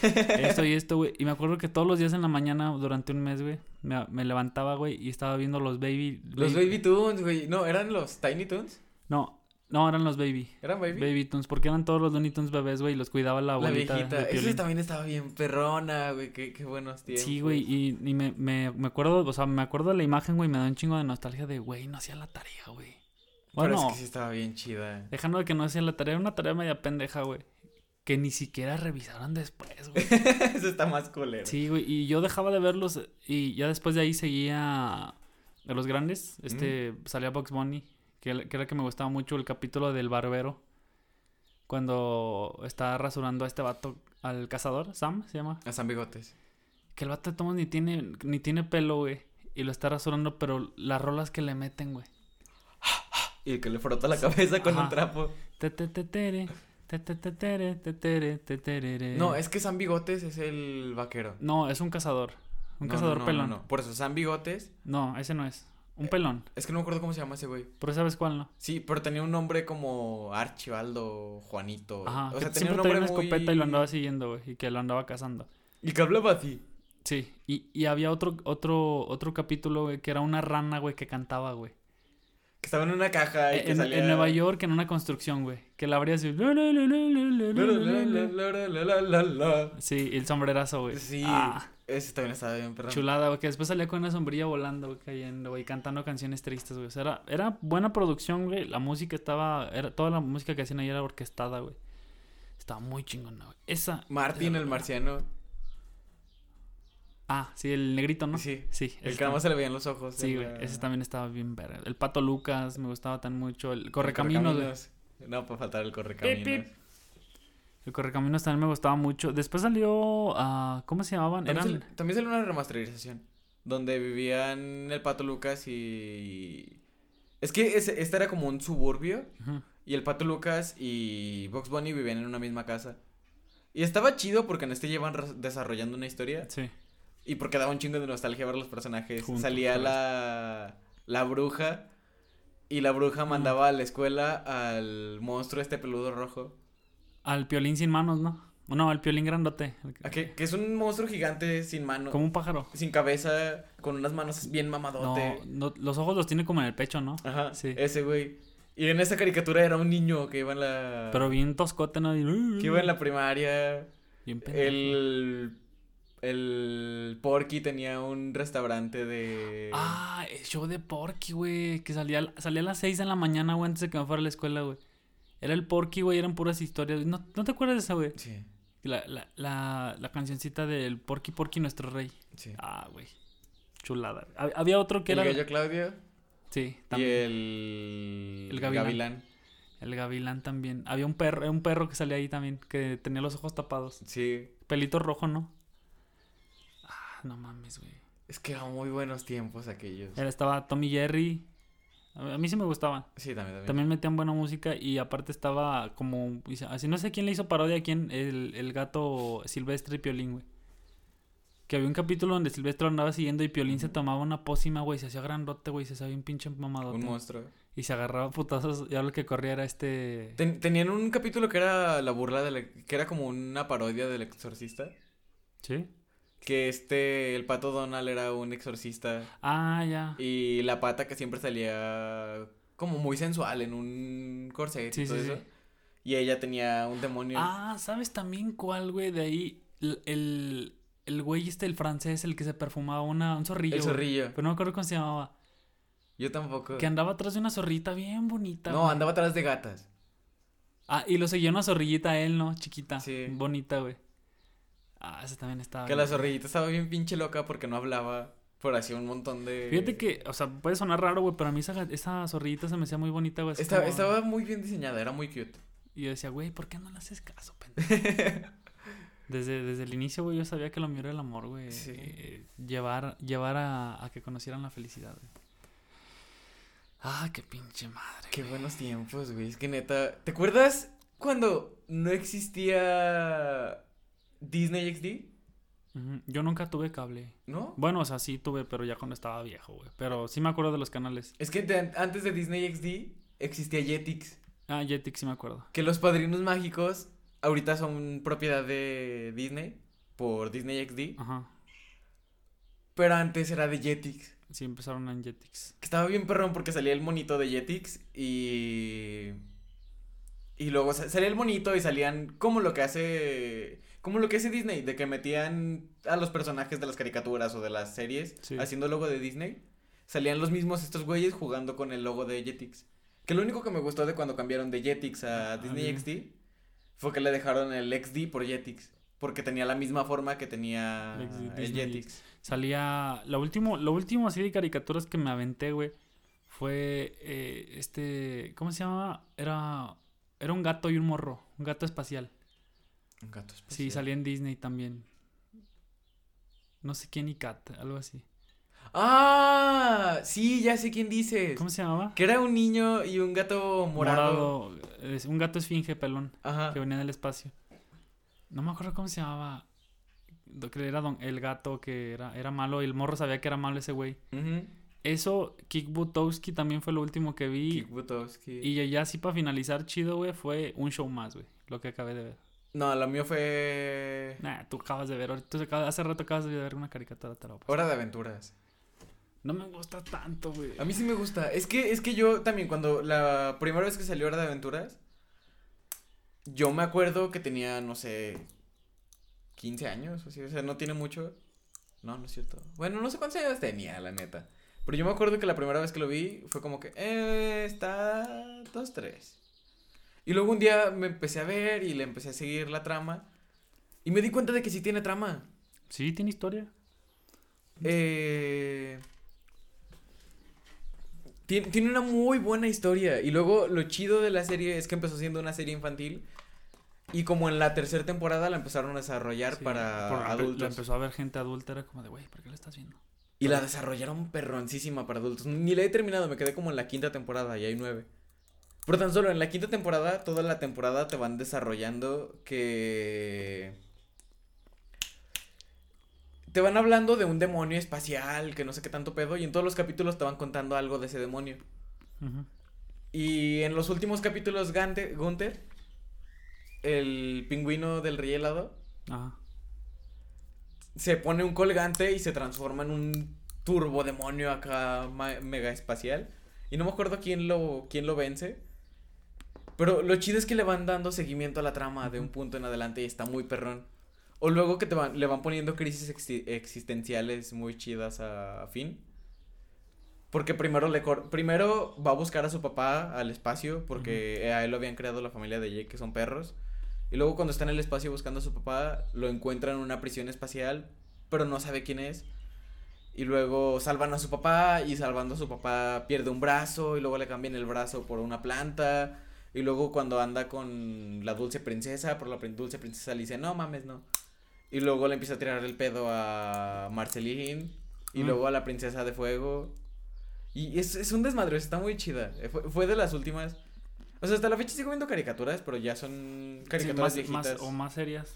Speaker 2: esto y esto, güey. Y me acuerdo que todos los días en la mañana durante un mes, güey, me, me levantaba, güey, y estaba viendo los baby...
Speaker 1: Los Baby Tunes, güey. No, ¿eran los Tiny Tunes?
Speaker 2: No, no, eran los baby.
Speaker 1: ¿Eran Baby?
Speaker 2: Baby Tunes, porque eran todos los Looney Tunes bebés, güey, y los cuidaba la
Speaker 1: La
Speaker 2: abuelita.
Speaker 1: viejita. Esa
Speaker 2: Piolín.
Speaker 1: también estaba bien perrona, güey. Qué, qué buenos tiempos.
Speaker 2: Sí, güey, y, y me, me, me acuerdo, o sea, me acuerdo de la imagen, güey, me da un chingo de nostalgia de, güey, no hacía la tarea, güey.
Speaker 1: Pero
Speaker 2: Bueno,
Speaker 1: es que sí estaba bien chida.
Speaker 2: dejando de que no hacía la tarea, era una tarea media pendeja, güey. Que ni siquiera revisaron después, güey. *laughs*
Speaker 1: Eso está más culero.
Speaker 2: Sí, güey, y yo dejaba de verlos y ya después de ahí seguía de los grandes. Este, salía Box Bunny, que, que era que me gustaba mucho el capítulo del barbero. Cuando está rasurando a este vato, al cazador, Sam se llama.
Speaker 1: A San Bigotes.
Speaker 2: Que el vato de todos ni tiene, ni tiene pelo, güey. Y lo está rasurando, pero las rolas que le meten, güey.
Speaker 1: Y el que le frota la cabeza con
Speaker 2: Ajá.
Speaker 1: un trapo.
Speaker 2: Te, te, te, tere, te, te,
Speaker 1: No, es que San Bigotes es el vaquero.
Speaker 2: No, es un cazador. Un
Speaker 1: No,
Speaker 2: cazador
Speaker 1: no, no,
Speaker 2: pelón.
Speaker 1: Por eso, San Bigotes.
Speaker 2: No, ese no es. Un pelón.
Speaker 1: Es que no me acuerdo cómo se llama ese güey.
Speaker 2: Pero sabes cuál, ¿no?
Speaker 1: Sí, pero tenía un nombre como Archibaldo, Juanito.
Speaker 2: Ajá.
Speaker 1: o
Speaker 2: que
Speaker 1: sea, tenía
Speaker 2: siempre
Speaker 1: un nombre
Speaker 2: una
Speaker 1: muy...
Speaker 2: escopeta y lo andaba siguiendo, güey. Y que lo andaba cazando.
Speaker 1: Y que hablaba así.
Speaker 2: Sí. Y, y había otro, otro, otro capítulo, güey, que era una rana, güey, que cantaba, güey.
Speaker 1: Que estaba en una caja y que
Speaker 2: En,
Speaker 1: salía...
Speaker 2: en Nueva York, en una construcción, güey. Que la abría así. Sí, y el sombrerazo, güey.
Speaker 1: Sí,
Speaker 2: Ah,
Speaker 1: ese también estaba bien, perdón.
Speaker 2: chulada, güey. Que después salía con una sombrilla volando, güey, cayendo, güey, cantando canciones tristes, güey. O sea, era, era buena producción, güey. La música estaba. Era, toda la música que hacían ahí era orquestada, güey. Estaba muy chingona, güey. Esa.
Speaker 1: Martín el marciano.
Speaker 2: Ah, sí, el negrito, ¿no?
Speaker 1: Sí.
Speaker 2: Sí.
Speaker 1: El que nada más se le veían los ojos.
Speaker 2: Sí, güey.
Speaker 1: la-
Speaker 2: Ese también estaba bien verga. El Pato Lucas me gustaba tan mucho. El Correcaminos, güey.
Speaker 1: No, para faltar el correcaminos.
Speaker 2: Pip, pip. El Correcaminos también me gustaba mucho. Después salió. ah, ¿Cómo se llamaban?
Speaker 1: También,
Speaker 2: Eran.
Speaker 1: sal- también salió una remasterización. Donde vivían el Pato Lucas y... Es que ese, este era como un suburbio. Y el Pato Lucas y Box Bunny vivían en una misma casa. Y estaba chido porque en este llevan desarrollando una historia.
Speaker 2: Sí.
Speaker 1: Y porque daba un chingo de nostalgia ver los personajes.
Speaker 2: Juntos,
Speaker 1: Salía la, la bruja. Y la bruja mandaba a la escuela al monstruo este peludo rojo.
Speaker 2: Al piolín sin manos, ¿no? No, al piolín grandote. que-.
Speaker 1: Que es un monstruo gigante sin mano.
Speaker 2: Como un pájaro.
Speaker 1: Sin cabeza, con unas manos bien
Speaker 2: No,
Speaker 1: mamadote.
Speaker 2: no, los ojos los tiene como en el pecho, ¿no?
Speaker 1: Ajá,
Speaker 2: Sí.
Speaker 1: ese güey. Y en esa caricatura era un niño que iba en la...
Speaker 2: Pero bien toscote, ¿no?
Speaker 1: Que iba en la primaria.
Speaker 2: Bien pendejo.
Speaker 1: El... El Porky tenía un restaurante de...
Speaker 2: Ah, el show de Porky, güey. Que salía, salía a las 6 de la mañana, güey, antes de que me fuera a la escuela, güey. Era el Porky, güey, eran puras historias. ¿No, ¿no te acuerdas de esa, güey?
Speaker 1: Sí,
Speaker 2: La, la, la, la cancioncita del Porky Porky, nuestro rey.
Speaker 1: sí.
Speaker 2: Ah, güey. Chulada. Hab- Había otro que
Speaker 1: el
Speaker 2: era.
Speaker 1: gallo Claudio
Speaker 2: Sí,
Speaker 1: y
Speaker 2: también.
Speaker 1: el...
Speaker 2: El gavilán. El gavilán también. Había un perro, un perro que salía ahí también, que tenía los ojos tapados.
Speaker 1: Sí.
Speaker 2: Pelito rojo, ¿no? *laughs* No mames, güey.
Speaker 1: Es que eran muy buenos tiempos aquellos.
Speaker 2: Era- Estaba Tommy Jerry. A mí sí me gustaba.
Speaker 1: Sí, también, también.
Speaker 2: También metían buena música y aparte estaba como... Así no sé quién le hizo parodia a quién, el, el gato Silvestre y Piolín, güey. Que había un capítulo donde Silvestre lo andaba siguiendo y Piolín se tomaba una pócima, güey, se hacía grandote, güey, se hacía bien pinche mamadote.
Speaker 1: Un monstruo.
Speaker 2: Y se agarraba putazos y ahora el que corría era este...
Speaker 1: Ten- tenían un capítulo que era la burla de la- que era como una parodia del exorcista.
Speaker 2: ¿Sí?
Speaker 1: Que este, el pato Donald era un exorcista.
Speaker 2: Ah, ya.
Speaker 1: Y la pata que siempre salía como muy sensual en un corset
Speaker 2: Sí,
Speaker 1: y todo
Speaker 2: sí,
Speaker 1: eso.
Speaker 2: sí.
Speaker 1: Y ella tenía un demonio.
Speaker 2: Ah, ¿sabes también cuál, güey? De ahí, el, el, güey este, el francés, el que se perfumaba una, un zorrillo.
Speaker 1: el
Speaker 2: güey.
Speaker 1: zorrillo.
Speaker 2: Pero no me acuerdo cómo se llamaba.
Speaker 1: Yo tampoco.
Speaker 2: Que andaba atrás de una zorrita bien bonita.
Speaker 1: No,
Speaker 2: güey.
Speaker 1: andaba atrás de gatas.
Speaker 2: Ah, y lo seguía una zorrillita a él, ¿no? Chiquita.
Speaker 1: Sí.
Speaker 2: Bonita, güey. Ah, esa también estaba.
Speaker 1: Que
Speaker 2: bien.
Speaker 1: la zorrillita estaba bien pinche loca porque no hablaba. Por hacía un montón de.
Speaker 2: Fíjate que, o sea, puede sonar raro, güey, pero a mí esa, esa zorrillita se me hacía muy bonita, güey.
Speaker 1: Estaba,
Speaker 2: como-
Speaker 1: estaba muy bien diseñada, era muy cute.
Speaker 2: Y yo decía, güey, ¿por qué no le haces caso, pendejo? *laughs* desde, desde el inicio, güey, yo sabía que lo mío era el amor, güey.
Speaker 1: Sí.
Speaker 2: Eh, llevar llevar a, a que conocieran la felicidad, güey. Ah, qué pinche madre.
Speaker 1: Qué buenos tiempos, güey. Es que neta. ¿Te acuerdas cuando no existía Disney XD?
Speaker 2: Yo nunca tuve cable.
Speaker 1: ¿No?
Speaker 2: Bueno, o sea, sí tuve, pero ya cuando estaba viejo, güey. Pero sí me acuerdo de los canales.
Speaker 1: Es que de- antes de Disney XD existía Jetix.
Speaker 2: Ah, Jetix sí me acuerdo.
Speaker 1: Que los padrinos mágicos ahorita son propiedad de Disney por Disney XD.
Speaker 2: Ajá.
Speaker 1: Pero antes era de Jetix.
Speaker 2: Sí, empezaron en Jetix.
Speaker 1: Que estaba bien perrón porque salía el monito de Jetix y. Y luego sa- salía el monito y salían como lo que hace. Como lo que hace Disney, de que metían a los personajes de las caricaturas o de las series
Speaker 2: Sí.
Speaker 1: haciendo logo de Disney. Salían los mismos estos güeyes jugando con el logo de Jetix. Que lo único que me gustó de cuando cambiaron de Jetix a Disney. XD fue que le dejaron el XD por Jetix. Porque tenía la misma forma que tenía
Speaker 2: El
Speaker 1: Jetix.
Speaker 2: Salía. Lo último, lo último así de caricaturas que me aventé, güey. Fue eh, este. ¿Cómo se llamaba? Era. Era un gato y un morro. Un gato espacial.
Speaker 1: Un gato
Speaker 2: Sí,
Speaker 1: espacial.
Speaker 2: salía en Disney también. No sé quién y Cat, algo así.
Speaker 1: Ah, sí, ya sé quién dices.
Speaker 2: ¿Cómo se llamaba?
Speaker 1: Que era un niño y un gato morado.
Speaker 2: Morado, es un gato esfinge pelón
Speaker 1: Ajá.
Speaker 2: que venía del espacio. No me acuerdo cómo se llamaba. Que Era don- el gato que era, era malo y el morro sabía que era malo ese güey. Eso, Kik Butowski también fue lo último que vi.
Speaker 1: Kik Butowski.
Speaker 2: Y ya, ya así para finalizar chido, güey, fue un show más, güey. Lo que acabé de ver.
Speaker 1: No, lo mío fue.
Speaker 2: Nah, tú acabas de ver. tú acabas- hace rato acabas de ver una caricatura. Te.
Speaker 1: Hora de aventuras.
Speaker 2: No me gusta tanto, güey.
Speaker 1: A mí sí me gusta. Es que, es que yo también, cuando la primera vez que salió Hora de Aventuras, yo me acuerdo que tenía, no sé, 15 años, o así, o sea, no tiene mucho. No, no es cierto. Bueno, no sé cuántos años tenía, la neta. Pero yo me acuerdo que la primera vez que lo vi fue como que, eh, está dos, tres. Y luego un día me empecé a ver y le empecé a seguir la trama. Y me di cuenta de que sí tiene trama.
Speaker 2: Sí, tiene historia.
Speaker 1: Eh, Tiene, tiene una muy buena historia. Y luego lo chido de la serie es que empezó siendo una serie infantil. Y como en la tercera temporada la empezaron a desarrollar
Speaker 2: Sí,
Speaker 1: para
Speaker 2: por- La
Speaker 1: adultos.
Speaker 2: empezó a ver gente adulta, era como de, güey, ¿por qué la estás viendo?
Speaker 1: Y la desarrollaron perroncísima para adultos. Ni la he terminado, me quedé como en la quinta temporada y hay nueve. Pero tan solo en la quinta temporada, toda la temporada te van desarrollando que... Te van hablando de un demonio espacial, que no sé qué tanto pedo, y en todos los capítulos te van contando algo de ese demonio. Y en los últimos capítulos, Gante, Gunther, el pingüino del rey helado,
Speaker 2: Ajá.
Speaker 1: se pone un colgante y se transforma en un turbo demonio acá mega espacial. Y no me acuerdo quién lo, quién lo vence. Pero lo chido es que le van dando seguimiento a la trama de un punto en adelante y está muy perrón. O luego que te van, le van poniendo crisis exi- existenciales muy chidas a, a Finn. Porque primero le cor- primero va a buscar a su papá al espacio porque a él lo habían creado la familia de Jake que son perros. Y luego cuando está en el espacio buscando a su papá, lo encuentran en una prisión espacial, pero no sabe quién es. Y luego salvan a su papá y salvando a su papá pierde un brazo y luego le cambian el brazo por una planta. Y luego cuando anda con la dulce princesa, por la dulce princesa le dice, no mames, no. Y luego le empieza a tirar el pedo a Marceline. Y
Speaker 2: Mm.
Speaker 1: luego a la princesa de fuego. Y es, es un desmadre, está muy chida. Eh, Fue, fue de las últimas. O sea, hasta la fecha sigo viendo caricaturas, pero ya son
Speaker 2: Sí,
Speaker 1: caricaturas
Speaker 2: más, más-
Speaker 1: viejitas.
Speaker 2: o más serias.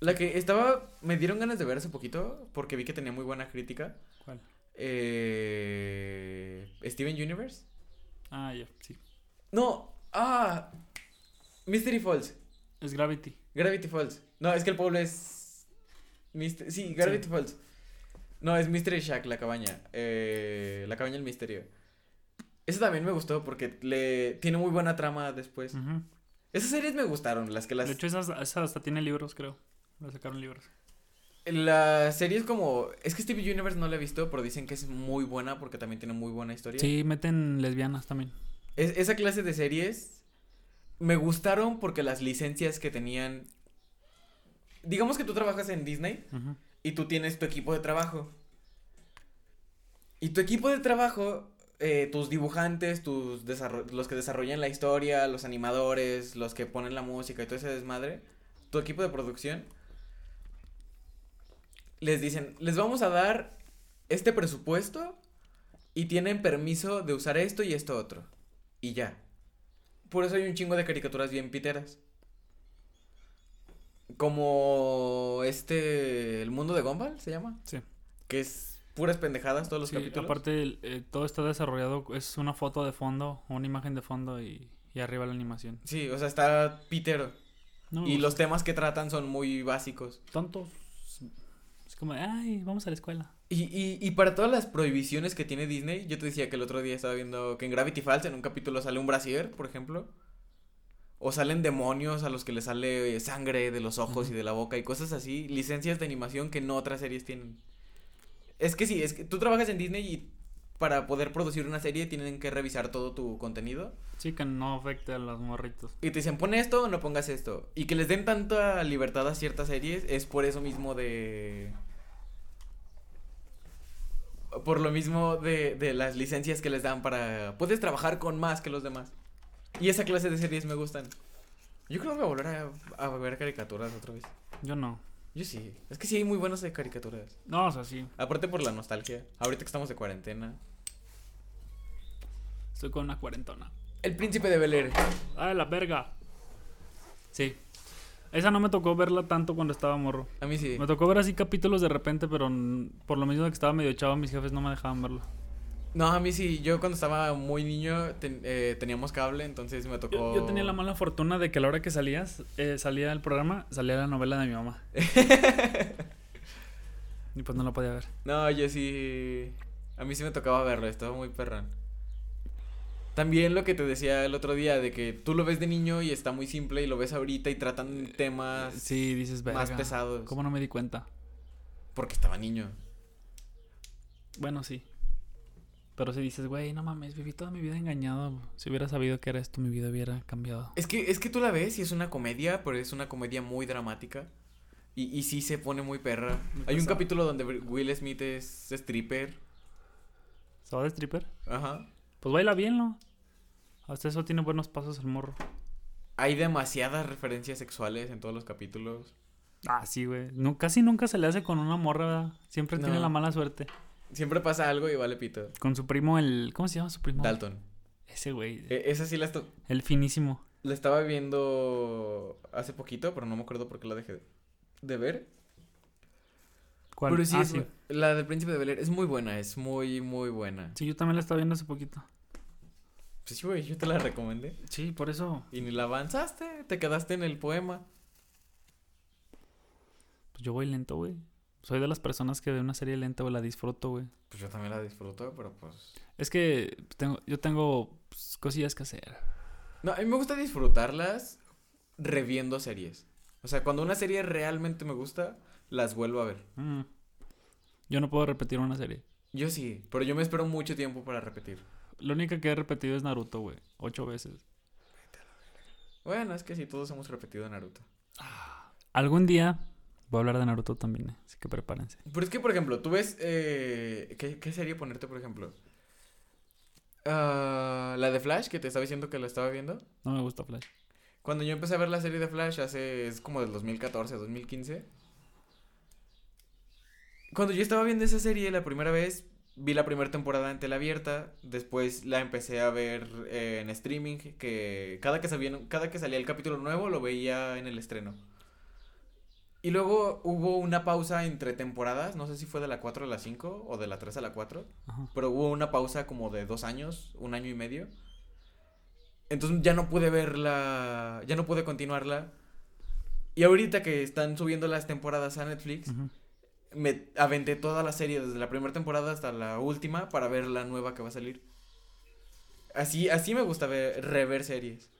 Speaker 1: La que estaba, me dieron ganas de ver hace poquito, porque vi que tenía muy buena crítica.
Speaker 2: ¿Cuál?
Speaker 1: Eh, Steven Universe.
Speaker 2: Ah, ya, sí.
Speaker 1: No, ah, Mystery Falls,
Speaker 2: Es Gravity.
Speaker 1: Gravity Falls. No, es que el pueblo es... Mister- Sí, Gravity
Speaker 2: Sí.
Speaker 1: Falls. No, es Mystery Shack, la cabaña. Eh, la cabaña del misterio. Ese también me gustó porque le tiene muy buena trama después. Esas series me gustaron, las que las...
Speaker 2: De hecho, esa, esa hasta tiene libros, creo. Le sacaron libros.
Speaker 1: La serie es como... Es que Steven Universe no la he visto, pero dicen que es muy buena porque también tiene muy buena historia.
Speaker 2: Sí, meten lesbianas también.
Speaker 1: Es- esa clase de series me gustaron porque las licencias que tenían... Digamos que tú trabajas en Disney y tú tienes tu equipo de trabajo. Y tu equipo de trabajo, eh, tus dibujantes, tus los que desarrollan la historia, los animadores, los que ponen la música y todo ese desmadre, tu equipo de producción, les dicen, les vamos a dar este presupuesto y tienen permiso de usar esto y esto otro. Y ya. Por eso hay un chingo de caricaturas bien piteras. Como este, el mundo de Gumball se llama.
Speaker 2: Sí.
Speaker 1: Que es puras pendejadas todos los
Speaker 2: Sí,
Speaker 1: capítulos.
Speaker 2: aparte, eh, todo está desarrollado. Es una foto de fondo, una imagen de fondo y, y arriba la animación.
Speaker 1: Sí, o sea, está pitero.
Speaker 2: No,
Speaker 1: Y los temas que tratan son muy básicos.
Speaker 2: tontos. Es como, ay, vamos a la escuela.
Speaker 1: Y, y, y para todas las prohibiciones que tiene Disney, yo te decía que el otro día estaba viendo que en Gravity Falls en un capítulo sale un brasier, por ejemplo. O salen demonios a los que les sale eh, sangre de los ojos y de la boca y cosas así. Licencias de animación que no otras series tienen. Es que sí, es que tú trabajas en Disney y para poder producir una serie tienen que revisar todo tu contenido.
Speaker 2: Sí, que no afecte a los morritos.
Speaker 1: Y te dicen, pon esto o no pongas esto. Y que les den tanta libertad a ciertas series es por eso mismo de... Por lo mismo de, de las licencias que les dan para... Puedes trabajar con más que los demás. Y esa clase de series me gustan. Yo creo que voy a volver a, a ver caricaturas otra vez.
Speaker 2: Yo no.
Speaker 1: Yo sí. Es que sí hay muy buenas de caricaturas.
Speaker 2: No, o sea, sí.
Speaker 1: Aparte por la nostalgia. Ahorita que estamos de cuarentena.
Speaker 2: Estoy con una cuarentona.
Speaker 1: El príncipe de Bel Air.
Speaker 2: ¡Ay, la verga! Sí. Esa no me tocó verla tanto cuando estaba morro.
Speaker 1: A mí sí.
Speaker 2: Me tocó ver así capítulos de repente, pero por lo mismo que estaba medio chavo, mis jefes no me dejaban verlo.
Speaker 1: No, a mí sí. Yo cuando estaba muy niño ten- eh, teníamos cable, entonces me tocó...
Speaker 2: Yo, yo tenía la mala fortuna de que a la hora que salías, eh, salía el programa, salía la novela de mi mamá. *laughs* y pues no la podía ver.
Speaker 1: No, yo sí. A mí sí me tocaba verlo, estaba muy perrón. También lo que te decía el otro día, de que tú lo ves de niño y está muy simple y lo ves ahorita y tratan temas
Speaker 2: Sí, dices, verga.
Speaker 1: más pesados.
Speaker 2: ¿Cómo no me di cuenta?
Speaker 1: Porque estaba niño.
Speaker 2: Bueno, sí. Pero si dices, güey, no mames, viví toda mi vida engañado. Si hubiera sabido que era esto, mi vida hubiera cambiado.
Speaker 1: Es que, es que tú la ves y es una comedia, pero es una comedia muy dramática. Y, y sí se pone muy perra.
Speaker 2: Muy
Speaker 1: Hay un capítulo donde Will Smith es stripper.
Speaker 2: ¿Se va de stripper?
Speaker 1: Ajá.
Speaker 2: Pues baila bien, ¿no? Hasta eso tiene buenos pasos el morro.
Speaker 1: Hay demasiadas referencias sexuales en todos los capítulos.
Speaker 2: Ah, sí, güey. Casi nunca se le hace con una morra, ¿verdad? Siempre tiene la mala suerte.
Speaker 1: Siempre pasa algo y vale pito.
Speaker 2: Con su primo, el. ¿Cómo se llama su primo?
Speaker 1: Dalton.
Speaker 2: Ese güey.
Speaker 1: E- esa sí la,
Speaker 2: El finísimo.
Speaker 1: la estaba viendo hace poquito, pero no me acuerdo por qué la dejé de ver.
Speaker 2: ¿Cuál?
Speaker 1: Pero sí,
Speaker 2: Ah,
Speaker 1: es la del Príncipe de Bel Air es muy buena, es muy, muy buena.
Speaker 2: Sí, yo también la estaba viendo hace poquito.
Speaker 1: Pues sí, güey, yo te la recomendé.
Speaker 2: Sí, por eso.
Speaker 1: Y ni la avanzaste, te quedaste en el poema.
Speaker 2: Pues yo voy lento, güey. Soy de las personas que ve una serie lenta, güey, la disfruto, güey.
Speaker 1: Pues yo también la disfruto, pero pues...
Speaker 2: Es que tengo, yo tengo pues, cosillas que hacer.
Speaker 1: No, a mí me gusta disfrutarlas reviendo series. O sea, cuando una serie realmente me gusta, las vuelvo a ver.
Speaker 2: Mm. Yo no puedo repetir una serie.
Speaker 1: Yo sí, pero yo me espero mucho tiempo para repetir.
Speaker 2: La única que he repetido es Naruto, güey. Ocho veces.
Speaker 1: Bueno, es que sí, todos hemos repetido Naruto.
Speaker 2: Algún día voy a hablar de Naruto también, eh, así que prepárense.
Speaker 1: Pero es que, por ejemplo, tú ves... Eh, ¿qué, ¿Qué serie ponerte, por ejemplo? Ah, la de Flash, que te estaba diciendo que la estaba viendo.
Speaker 2: No me gusta Flash.
Speaker 1: Cuando yo empecé a ver la serie de Flash hace, es como del 2014, 2015. Cuando yo estaba viendo esa serie la primera vez, vi la primera temporada en tela abierta, después la empecé a ver eh, en streaming, que cada que, salía, cada que salía el capítulo nuevo lo veía en el estreno. Y luego hubo una pausa entre temporadas, no sé si fue de la 4 a la 5 o de la 3 a la 4,
Speaker 2: Ajá.
Speaker 1: pero hubo una pausa como de dos años, un año y medio. Entonces ya no pude verla, ya no pude continuarla. Y ahorita que están subiendo las temporadas a Netflix. Me aventé toda la serie desde la primera temporada hasta la última para ver la nueva que va a salir. Así, así me gusta ver, rever series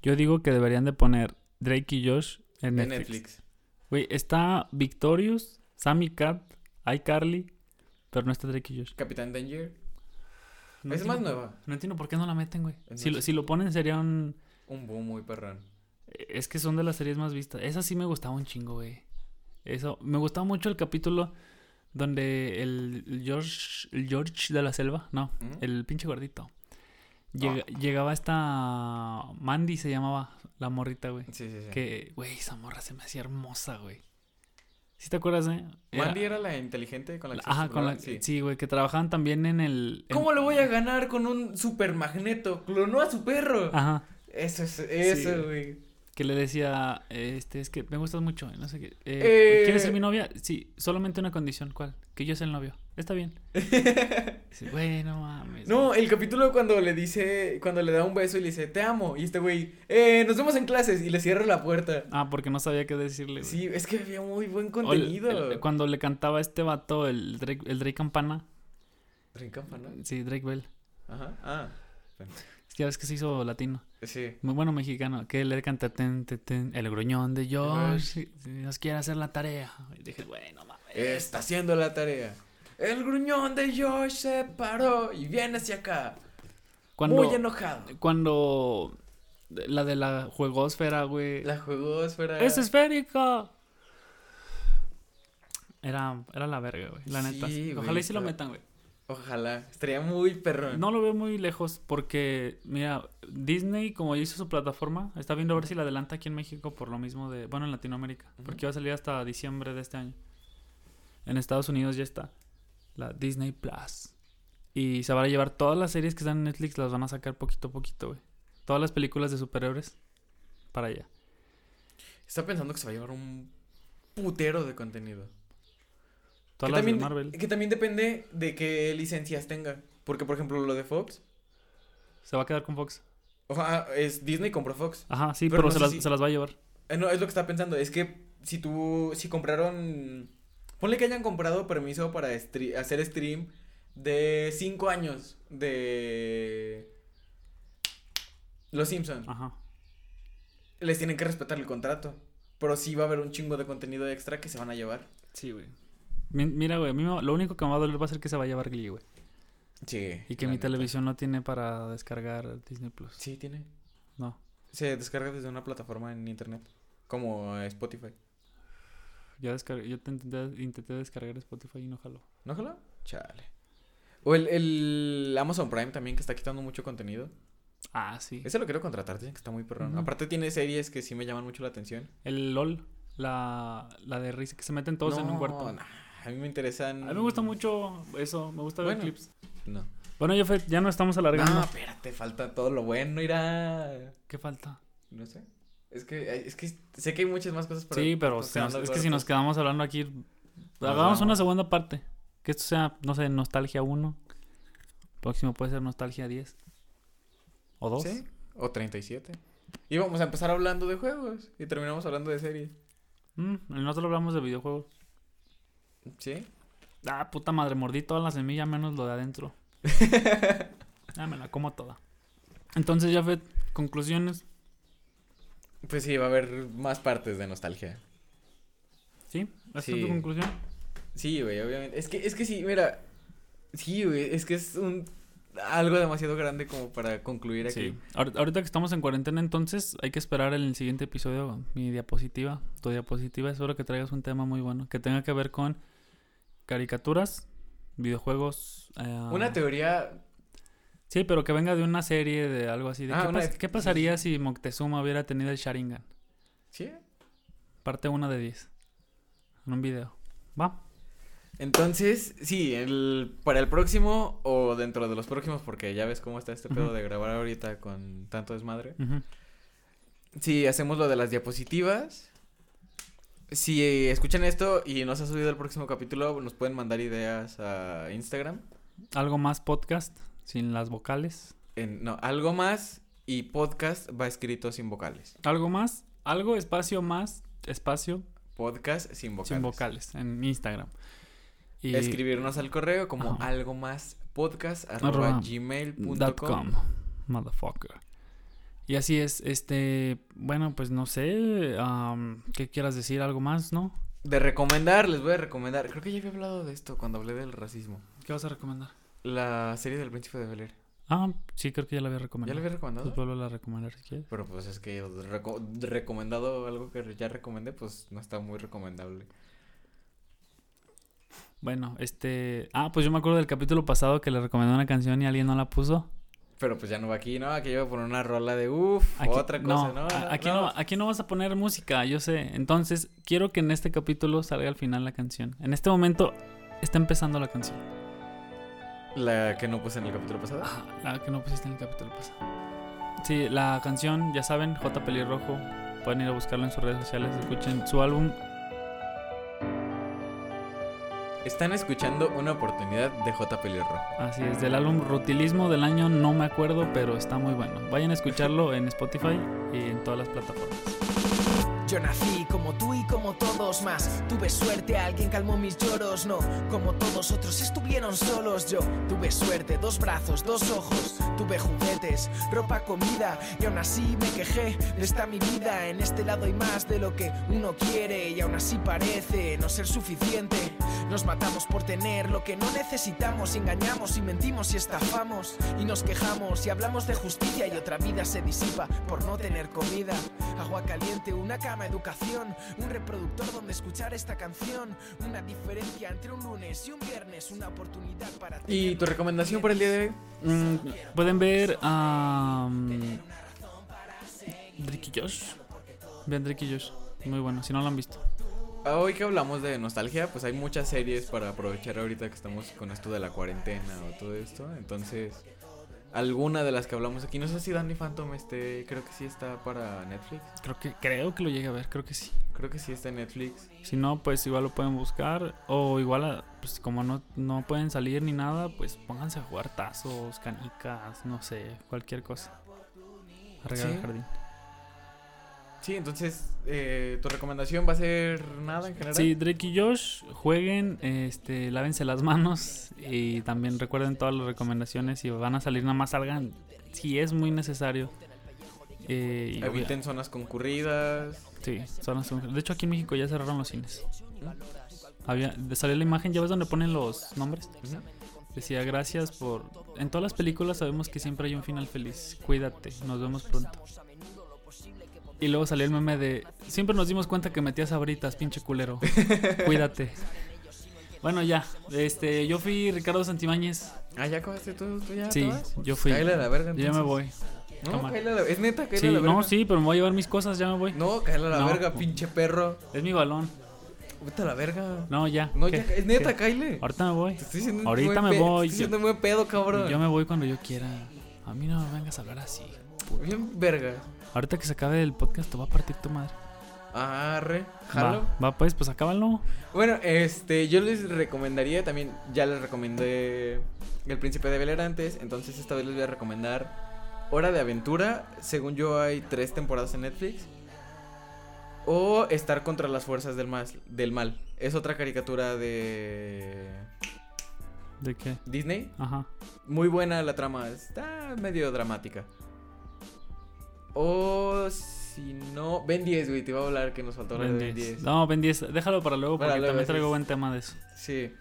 Speaker 2: Yo digo que deberían de poner Drake y Josh en Netflix. Güey, está Victorious, Sammy Cat, iCarly, pero no está Drake y Josh.
Speaker 1: Capitán Danger.
Speaker 2: No
Speaker 1: es más nueva.
Speaker 2: No entiendo por qué no la meten, güey. Si lo, si lo ponen sería un...
Speaker 1: Un boom muy perrón.
Speaker 2: Es que son de las series más vistas. Esa sí me gustaba un chingo, güey. Eso, me gustaba mucho el capítulo donde el, George, el George de la selva, no, el pinche gordito. Llega-
Speaker 1: Ah.
Speaker 2: Llegaba esta Mandy se llamaba la morrita, güey.
Speaker 1: Sí, sí, sí.
Speaker 2: Que, güey, esa morra se me hacía hermosa, güey. ¿Sí te acuerdas, eh? Era-
Speaker 1: Mandy era la inteligente con la que se
Speaker 2: Ajá, con la... Sí, güey, que trabajaban también en el... en-
Speaker 1: ¿Cómo lo voy a ganar con un super magneto? Clonó a su perro.
Speaker 2: Ajá.
Speaker 1: Eso es, eso,
Speaker 2: Sí. Que le decía, este, es que me gustas mucho, no sé qué. eh,
Speaker 1: Eh.
Speaker 2: ¿Quieres ser mi novia? Sí, solamente una condición, ¿cuál? Que yo sea el novio. Está bien. *laughs* Dice, güey, no mames.
Speaker 1: No,
Speaker 2: güey".
Speaker 1: el capítulo cuando le dice, cuando le da un beso y le dice, te amo. Y este güey, eh, nos vemos en clases. Y le cierra la puerta.
Speaker 2: Ah, porque no sabía qué decirle, güey.
Speaker 1: Sí, es que había muy buen
Speaker 2: el-
Speaker 1: contenido.
Speaker 2: el- cuando le cantaba a este vato, el Drake, el Drake Campana.
Speaker 1: Drake Campana.
Speaker 2: Sí, Drake Bell.
Speaker 1: Ajá. Ah.
Speaker 2: Es que ya ves que se hizo latino.
Speaker 1: Sí.
Speaker 2: Muy bueno mexicano. Que le canta ten, ten, ten, el gruñón de Josh. si- Nos quiere hacer la tarea. Y dije, güey, no mames.
Speaker 1: Está haciendo la tarea. El gruñón de Josh se paró y viene hacia acá.
Speaker 2: Cuando,
Speaker 1: Muy enojado.
Speaker 2: cuando la de la juegosfera, güey.
Speaker 1: La juegosfera.
Speaker 2: ¡Es esférica! Era, era la verga, güey. La neta.
Speaker 1: Sí, güey,
Speaker 2: Ojalá y sí lo
Speaker 1: está-
Speaker 2: metan, güey.
Speaker 1: Ojalá. Estaría muy perrón.
Speaker 2: No lo veo muy lejos porque, mira, Disney, como hizo su plataforma, está viendo a ver si la adelanta aquí en México por lo mismo de, bueno, en Latinoamérica, porque va a salir hasta diciembre de este año. En Estados Unidos ya está, la Disney Plus. Y se van a llevar todas las series que están en Netflix, las van a sacar poquito a poquito, güey. Todas las películas de superhéroes para allá.
Speaker 1: Está pensando que se va a llevar un putero de contenido.
Speaker 2: Todas
Speaker 1: que
Speaker 2: las
Speaker 1: también,
Speaker 2: de Marvel.
Speaker 1: Que también depende de qué licencias tenga. Porque, por ejemplo, lo de Fox.
Speaker 2: Se va a quedar con Fox.
Speaker 1: Ojalá, es Disney compró Fox.
Speaker 2: Ajá, sí,
Speaker 1: Pero
Speaker 2: pero,
Speaker 1: no
Speaker 2: se, las,
Speaker 1: si-
Speaker 2: se las va a llevar.
Speaker 1: Eh, no, es lo que estaba pensando. Es que si tú. Si compraron. Ponle que hayan comprado permiso para stre- hacer stream de 5 años de. Los Simpsons.
Speaker 2: Ajá.
Speaker 1: Les tienen que respetar el contrato. Pero sí va a haber un chingo de contenido extra que se van a llevar.
Speaker 2: Sí, güey. Mi- Mira, güey, a mí me- lo único que me va a doler va a ser que se va a llevar Glee, güey.
Speaker 1: Sí.
Speaker 2: Y que mi
Speaker 1: neta.
Speaker 2: televisión no tiene para descargar Disney Plus.
Speaker 1: Sí, tiene.
Speaker 2: No.
Speaker 1: Se descarga desde una plataforma en internet. Como Spotify.
Speaker 2: Ya descargué, yo te intenté, intenté descargar Spotify y no jaló.
Speaker 1: ¿No jala? Chale. O el, el Amazon Prime también que está quitando mucho contenido.
Speaker 2: Ah, sí.
Speaker 1: Ese lo quiero contratar, dicen que está muy perrón. Aparte tiene series que sí me llaman mucho la atención.
Speaker 2: El LOL, la, la de risa que se meten todos en un cuarto.
Speaker 1: nah, a mí me interesan.
Speaker 2: A mí me gusta mucho eso, me gusta ver clips.
Speaker 1: No.
Speaker 2: Bueno, ya, fue- ya no estamos alargando.
Speaker 1: No, espérate, falta todo lo bueno, irá.
Speaker 2: ¿Qué falta?
Speaker 1: No sé. Es que, es que sé que hay muchas más cosas para
Speaker 2: sí, pero nos- es que si nos quedamos hablando aquí, hagamos una segunda parte. Que esto sea, no sé, Nostalgia 1. Próximo puede ser Nostalgia 10. O 2.
Speaker 1: Sí, o 37. Y vamos a empezar hablando de juegos y terminamos hablando de series.
Speaker 2: Mm, nosotros hablamos de videojuegos.
Speaker 1: ¿Sí?
Speaker 2: Ah, puta madre, mordí toda la semilla menos lo de adentro. *laughs* ah, me la como toda. Entonces, ya fue conclusiones.
Speaker 1: Pues sí, va a haber más partes de nostalgia.
Speaker 2: ¿Sí? ¿Esa
Speaker 1: Sí.
Speaker 2: es tu conclusión?
Speaker 1: Sí, güey, obviamente. Es que, es que sí, mira. Sí, güey, es que es un algo demasiado grande como para concluir aquí.
Speaker 2: Sí. Ahor- Ahorita que estamos en cuarentena, entonces hay que esperar el siguiente episodio, mi diapositiva, tu diapositiva. Espero que traigas un tema muy bueno, que tenga que ver con caricaturas, videojuegos. eh,
Speaker 1: Una teoría
Speaker 2: Sí, pero que venga de una serie, de algo así. De
Speaker 1: Ah,
Speaker 2: ¿qué,
Speaker 1: una
Speaker 2: pas-
Speaker 1: de-
Speaker 2: qué pasaría si Moctezuma hubiera tenido el Sharingan?
Speaker 1: ¿Sí?
Speaker 2: Parte 1 de 10. En un video. ¿Va?
Speaker 1: Entonces, sí, el, para el próximo o dentro de los próximos, porque ya ves cómo está este pedo de grabar ahorita con tanto desmadre.
Speaker 2: Ujú.
Speaker 1: Sí, hacemos lo de las diapositivas. Si escuchan esto y no se ha subido el próximo capítulo, nos pueden mandar ideas a Instagram.
Speaker 2: Algo más podcast, sin las vocales.
Speaker 1: En, no, algo más y podcast va escrito sin vocales.
Speaker 2: Algo más, algo, espacio más, espacio,
Speaker 1: Podcast sin vocales.
Speaker 2: sin vocales, en Instagram. Y
Speaker 1: Escribirnos al correo como
Speaker 2: Ajá.
Speaker 1: algo más podcast
Speaker 2: Arroba
Speaker 1: arroba gmail punto
Speaker 2: dot
Speaker 1: com.
Speaker 2: com, motherfucker. Y así es, este, bueno, pues no sé, am, ¿qué quieras decir? ¿Algo más, no?
Speaker 1: De recomendar, les voy a recomendar. Creo que ya había hablado de esto cuando hablé del racismo.
Speaker 2: ¿Qué vas a recomendar?
Speaker 1: La serie del príncipe de Bel.
Speaker 2: Ah, sí, creo que ya la había
Speaker 1: ¿Ya
Speaker 2: recomendado.
Speaker 1: la había recomendado?
Speaker 2: Pues vuelvo a recomendar si quieres.
Speaker 1: Pero pues es que reco- recomendado algo que ya recomendé, pues no está muy recomendable.
Speaker 2: Bueno, este... Ah, pues yo me acuerdo del capítulo pasado que le recomendé una canción y alguien no la puso.
Speaker 1: Pero pues ya no va aquí, ¿no? Aquí iba a poner una rola de uff, otra cosa, ¿no?
Speaker 2: a- aquí no. aquí no vas a poner música, yo sé. Entonces, quiero que en este capítulo salga al final la canción. En este momento está empezando la canción.
Speaker 1: La que no puse en el capítulo pasado.
Speaker 2: Ah, la que no pusiste en el capítulo pasado. Sí, la canción, ya saben, J Pelirrojo. Pueden ir a buscarlo en sus redes sociales. Escuchen su álbum.
Speaker 1: Están escuchando una oportunidad de J. Pelirrojo.
Speaker 2: Así es, del álbum Rutilismo del año, no me acuerdo, pero está muy bueno. Vayan a escucharlo en Spotify y en todas las plataformas.
Speaker 4: Yo nací como tú y como todos más. Tuve suerte, alguien calmó mis lloros. No, como todos otros estuvieron solos. Yo tuve suerte, dos brazos, dos ojos. Tuve juguetes, ropa, comida. Y aún así me quejé de esta mi vida. En este lado hay más de lo que uno quiere. Y aún así parece no ser suficiente. Nos matamos por tener lo que no necesitamos. Engañamos y mentimos y estafamos. Y nos quejamos y hablamos de justicia. Y otra vida se disipa por no tener comida. Agua caliente, una cama, educación. Un reproductor donde escuchar esta canción. Una diferencia entre un lunes y un viernes. Una oportunidad para
Speaker 1: ¿Y tu recomendación para el día de hoy?
Speaker 2: Mm, Pueden ver a. Drake y Josh. Vean Drake y Josh. Muy bueno, si no lo han visto.
Speaker 1: Ah, Hoy que hablamos de nostalgia, pues hay muchas series para aprovechar ahorita que estamos con esto de la cuarentena o todo esto. Entonces, alguna de las que hablamos aquí, no sé si Danny Phantom este, creo que sí está para Netflix.
Speaker 2: Creo que, creo que lo llegué a ver, creo que sí.
Speaker 1: Creo que sí está en Netflix.
Speaker 2: Si no, pues igual lo pueden buscar. O igual, pues como no, no pueden salir ni nada, pues pónganse a jugar tazos, canicas, no sé, cualquier cosa. A regar
Speaker 1: Sí.
Speaker 2: el jardín.
Speaker 1: Sí, entonces, eh, ¿tu recomendación va a ser nada en general?
Speaker 2: Sí, Drake y Josh, jueguen, este, lávense las manos y también recuerden todas las recomendaciones. Si van a salir, nada más salgan si es muy necesario. Eh, y
Speaker 1: Eviten zonas concurridas.
Speaker 2: Sí, son las- de hecho aquí en México ya cerraron los cines. Había, salió la imagen, ¿ya ves donde ponen los nombres? Decía, gracias por... En todas las películas sabemos que siempre hay un final feliz. Cuídate, nos vemos pronto. Y luego salió el meme de... Siempre nos dimos cuenta que metías abritas, pinche culero. Cuídate. Bueno, ya. Este, yo fui Ricardo Santibáñez.
Speaker 1: Ah, ¿ya acabaste tú, tú ya?
Speaker 2: Sí, yo fui.
Speaker 1: A la verga,
Speaker 2: Yo ya me
Speaker 1: entonces.
Speaker 2: voy.
Speaker 1: No, a la... Es neta,
Speaker 2: Sí,
Speaker 1: la verga.
Speaker 2: no, sí, pero me voy a llevar mis cosas, ya me voy.
Speaker 1: No, a la
Speaker 2: No.
Speaker 1: verga, pinche perro.
Speaker 2: Es mi balón.
Speaker 1: Vete a la verga.
Speaker 2: No, ya.
Speaker 1: No,
Speaker 2: ¿Qué?
Speaker 1: ya, es neta, cáele.
Speaker 2: Ahorita me voy.
Speaker 1: Te estoy diciendo un
Speaker 2: Ahorita me voy,
Speaker 1: Te estoy diciendo buen pedo, cabrón.
Speaker 2: Yo me voy cuando yo quiera. A mí no me vengas a hablar así.
Speaker 1: Bien verga.
Speaker 2: Ahorita que se acabe el podcast te va a partir tu madre.
Speaker 1: Arre, jalo.
Speaker 2: Va, va pues, pues acábalo.
Speaker 1: Bueno, este, yo les recomendaría también, ya les recomendé El Príncipe de Bel Air antes, entonces esta vez les voy a recomendar Hora de Aventura. Según yo hay tres temporadas en Netflix. O Estar contra las fuerzas del. Del mal. Es otra caricatura de
Speaker 2: ¿De qué?
Speaker 1: Disney.
Speaker 2: Ajá.
Speaker 1: Muy buena la trama, está medio dramática. O si no, Ben 10, güey, te iba a hablar que nos faltó hablar
Speaker 2: Ben
Speaker 1: de Ben
Speaker 2: 10.
Speaker 1: 10.
Speaker 2: No, Ben 10. Déjalo para luego
Speaker 1: Para
Speaker 2: porque
Speaker 1: luego,
Speaker 2: también traigo buen tema de eso.
Speaker 1: Sí.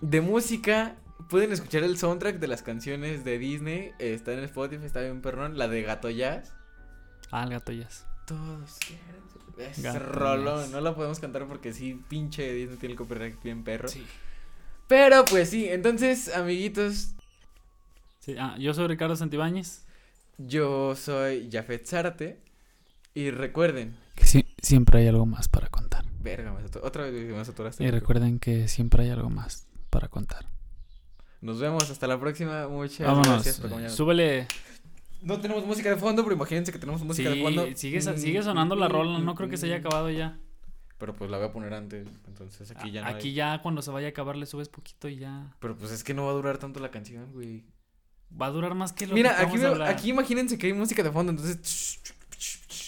Speaker 1: De música, pueden escuchar el soundtrack de las canciones de Disney. Está en Spotify, está bien perrón. La de Gato Jazz.
Speaker 2: Ah, el gato jazz.
Speaker 1: Todos quieren. Es
Speaker 2: Gato
Speaker 1: rolón. No la podemos cantar porque sí, pinche Disney tiene el copyright bien perro.
Speaker 2: Sí.
Speaker 1: Pero pues sí, entonces, amiguitos.
Speaker 2: Sí, ah, yo soy Ricardo Santibáñez.
Speaker 1: Yo soy Jafet Zárate. Y recuerden.
Speaker 2: Que siempre hay algo más para contar.
Speaker 1: Verga, me satur- otra vez me saturaste.
Speaker 2: Y recuerden que siempre hay algo más para contar.
Speaker 1: Nos vemos hasta la próxima. Muchas
Speaker 2: Vámonos.
Speaker 1: gracias por acompañarnos.
Speaker 2: Súbele.
Speaker 1: No tenemos música de fondo, pero imagínense que tenemos música de fondo.
Speaker 2: sigue, sonando la rola. No creo que se haya acabado ya.
Speaker 1: Pero pues la voy a poner antes. Entonces aquí ya no.
Speaker 2: Aquí
Speaker 1: hay-
Speaker 2: ya cuando se vaya a acabar le subes poquito y ya.
Speaker 1: Pero pues es que no va a durar tanto la canción, güey.
Speaker 2: Va a durar más que lo
Speaker 1: Mira,
Speaker 2: que
Speaker 1: aquí, veo- aquí imagínense que hay música de fondo, entonces.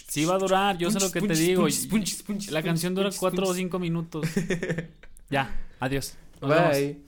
Speaker 2: Sí va a durar, yo sé lo que te digo.
Speaker 1: punches,
Speaker 2: La canción dura cuatro o cinco minutos. *laughs* ya, adiós. Nos vemos.
Speaker 1: Bye.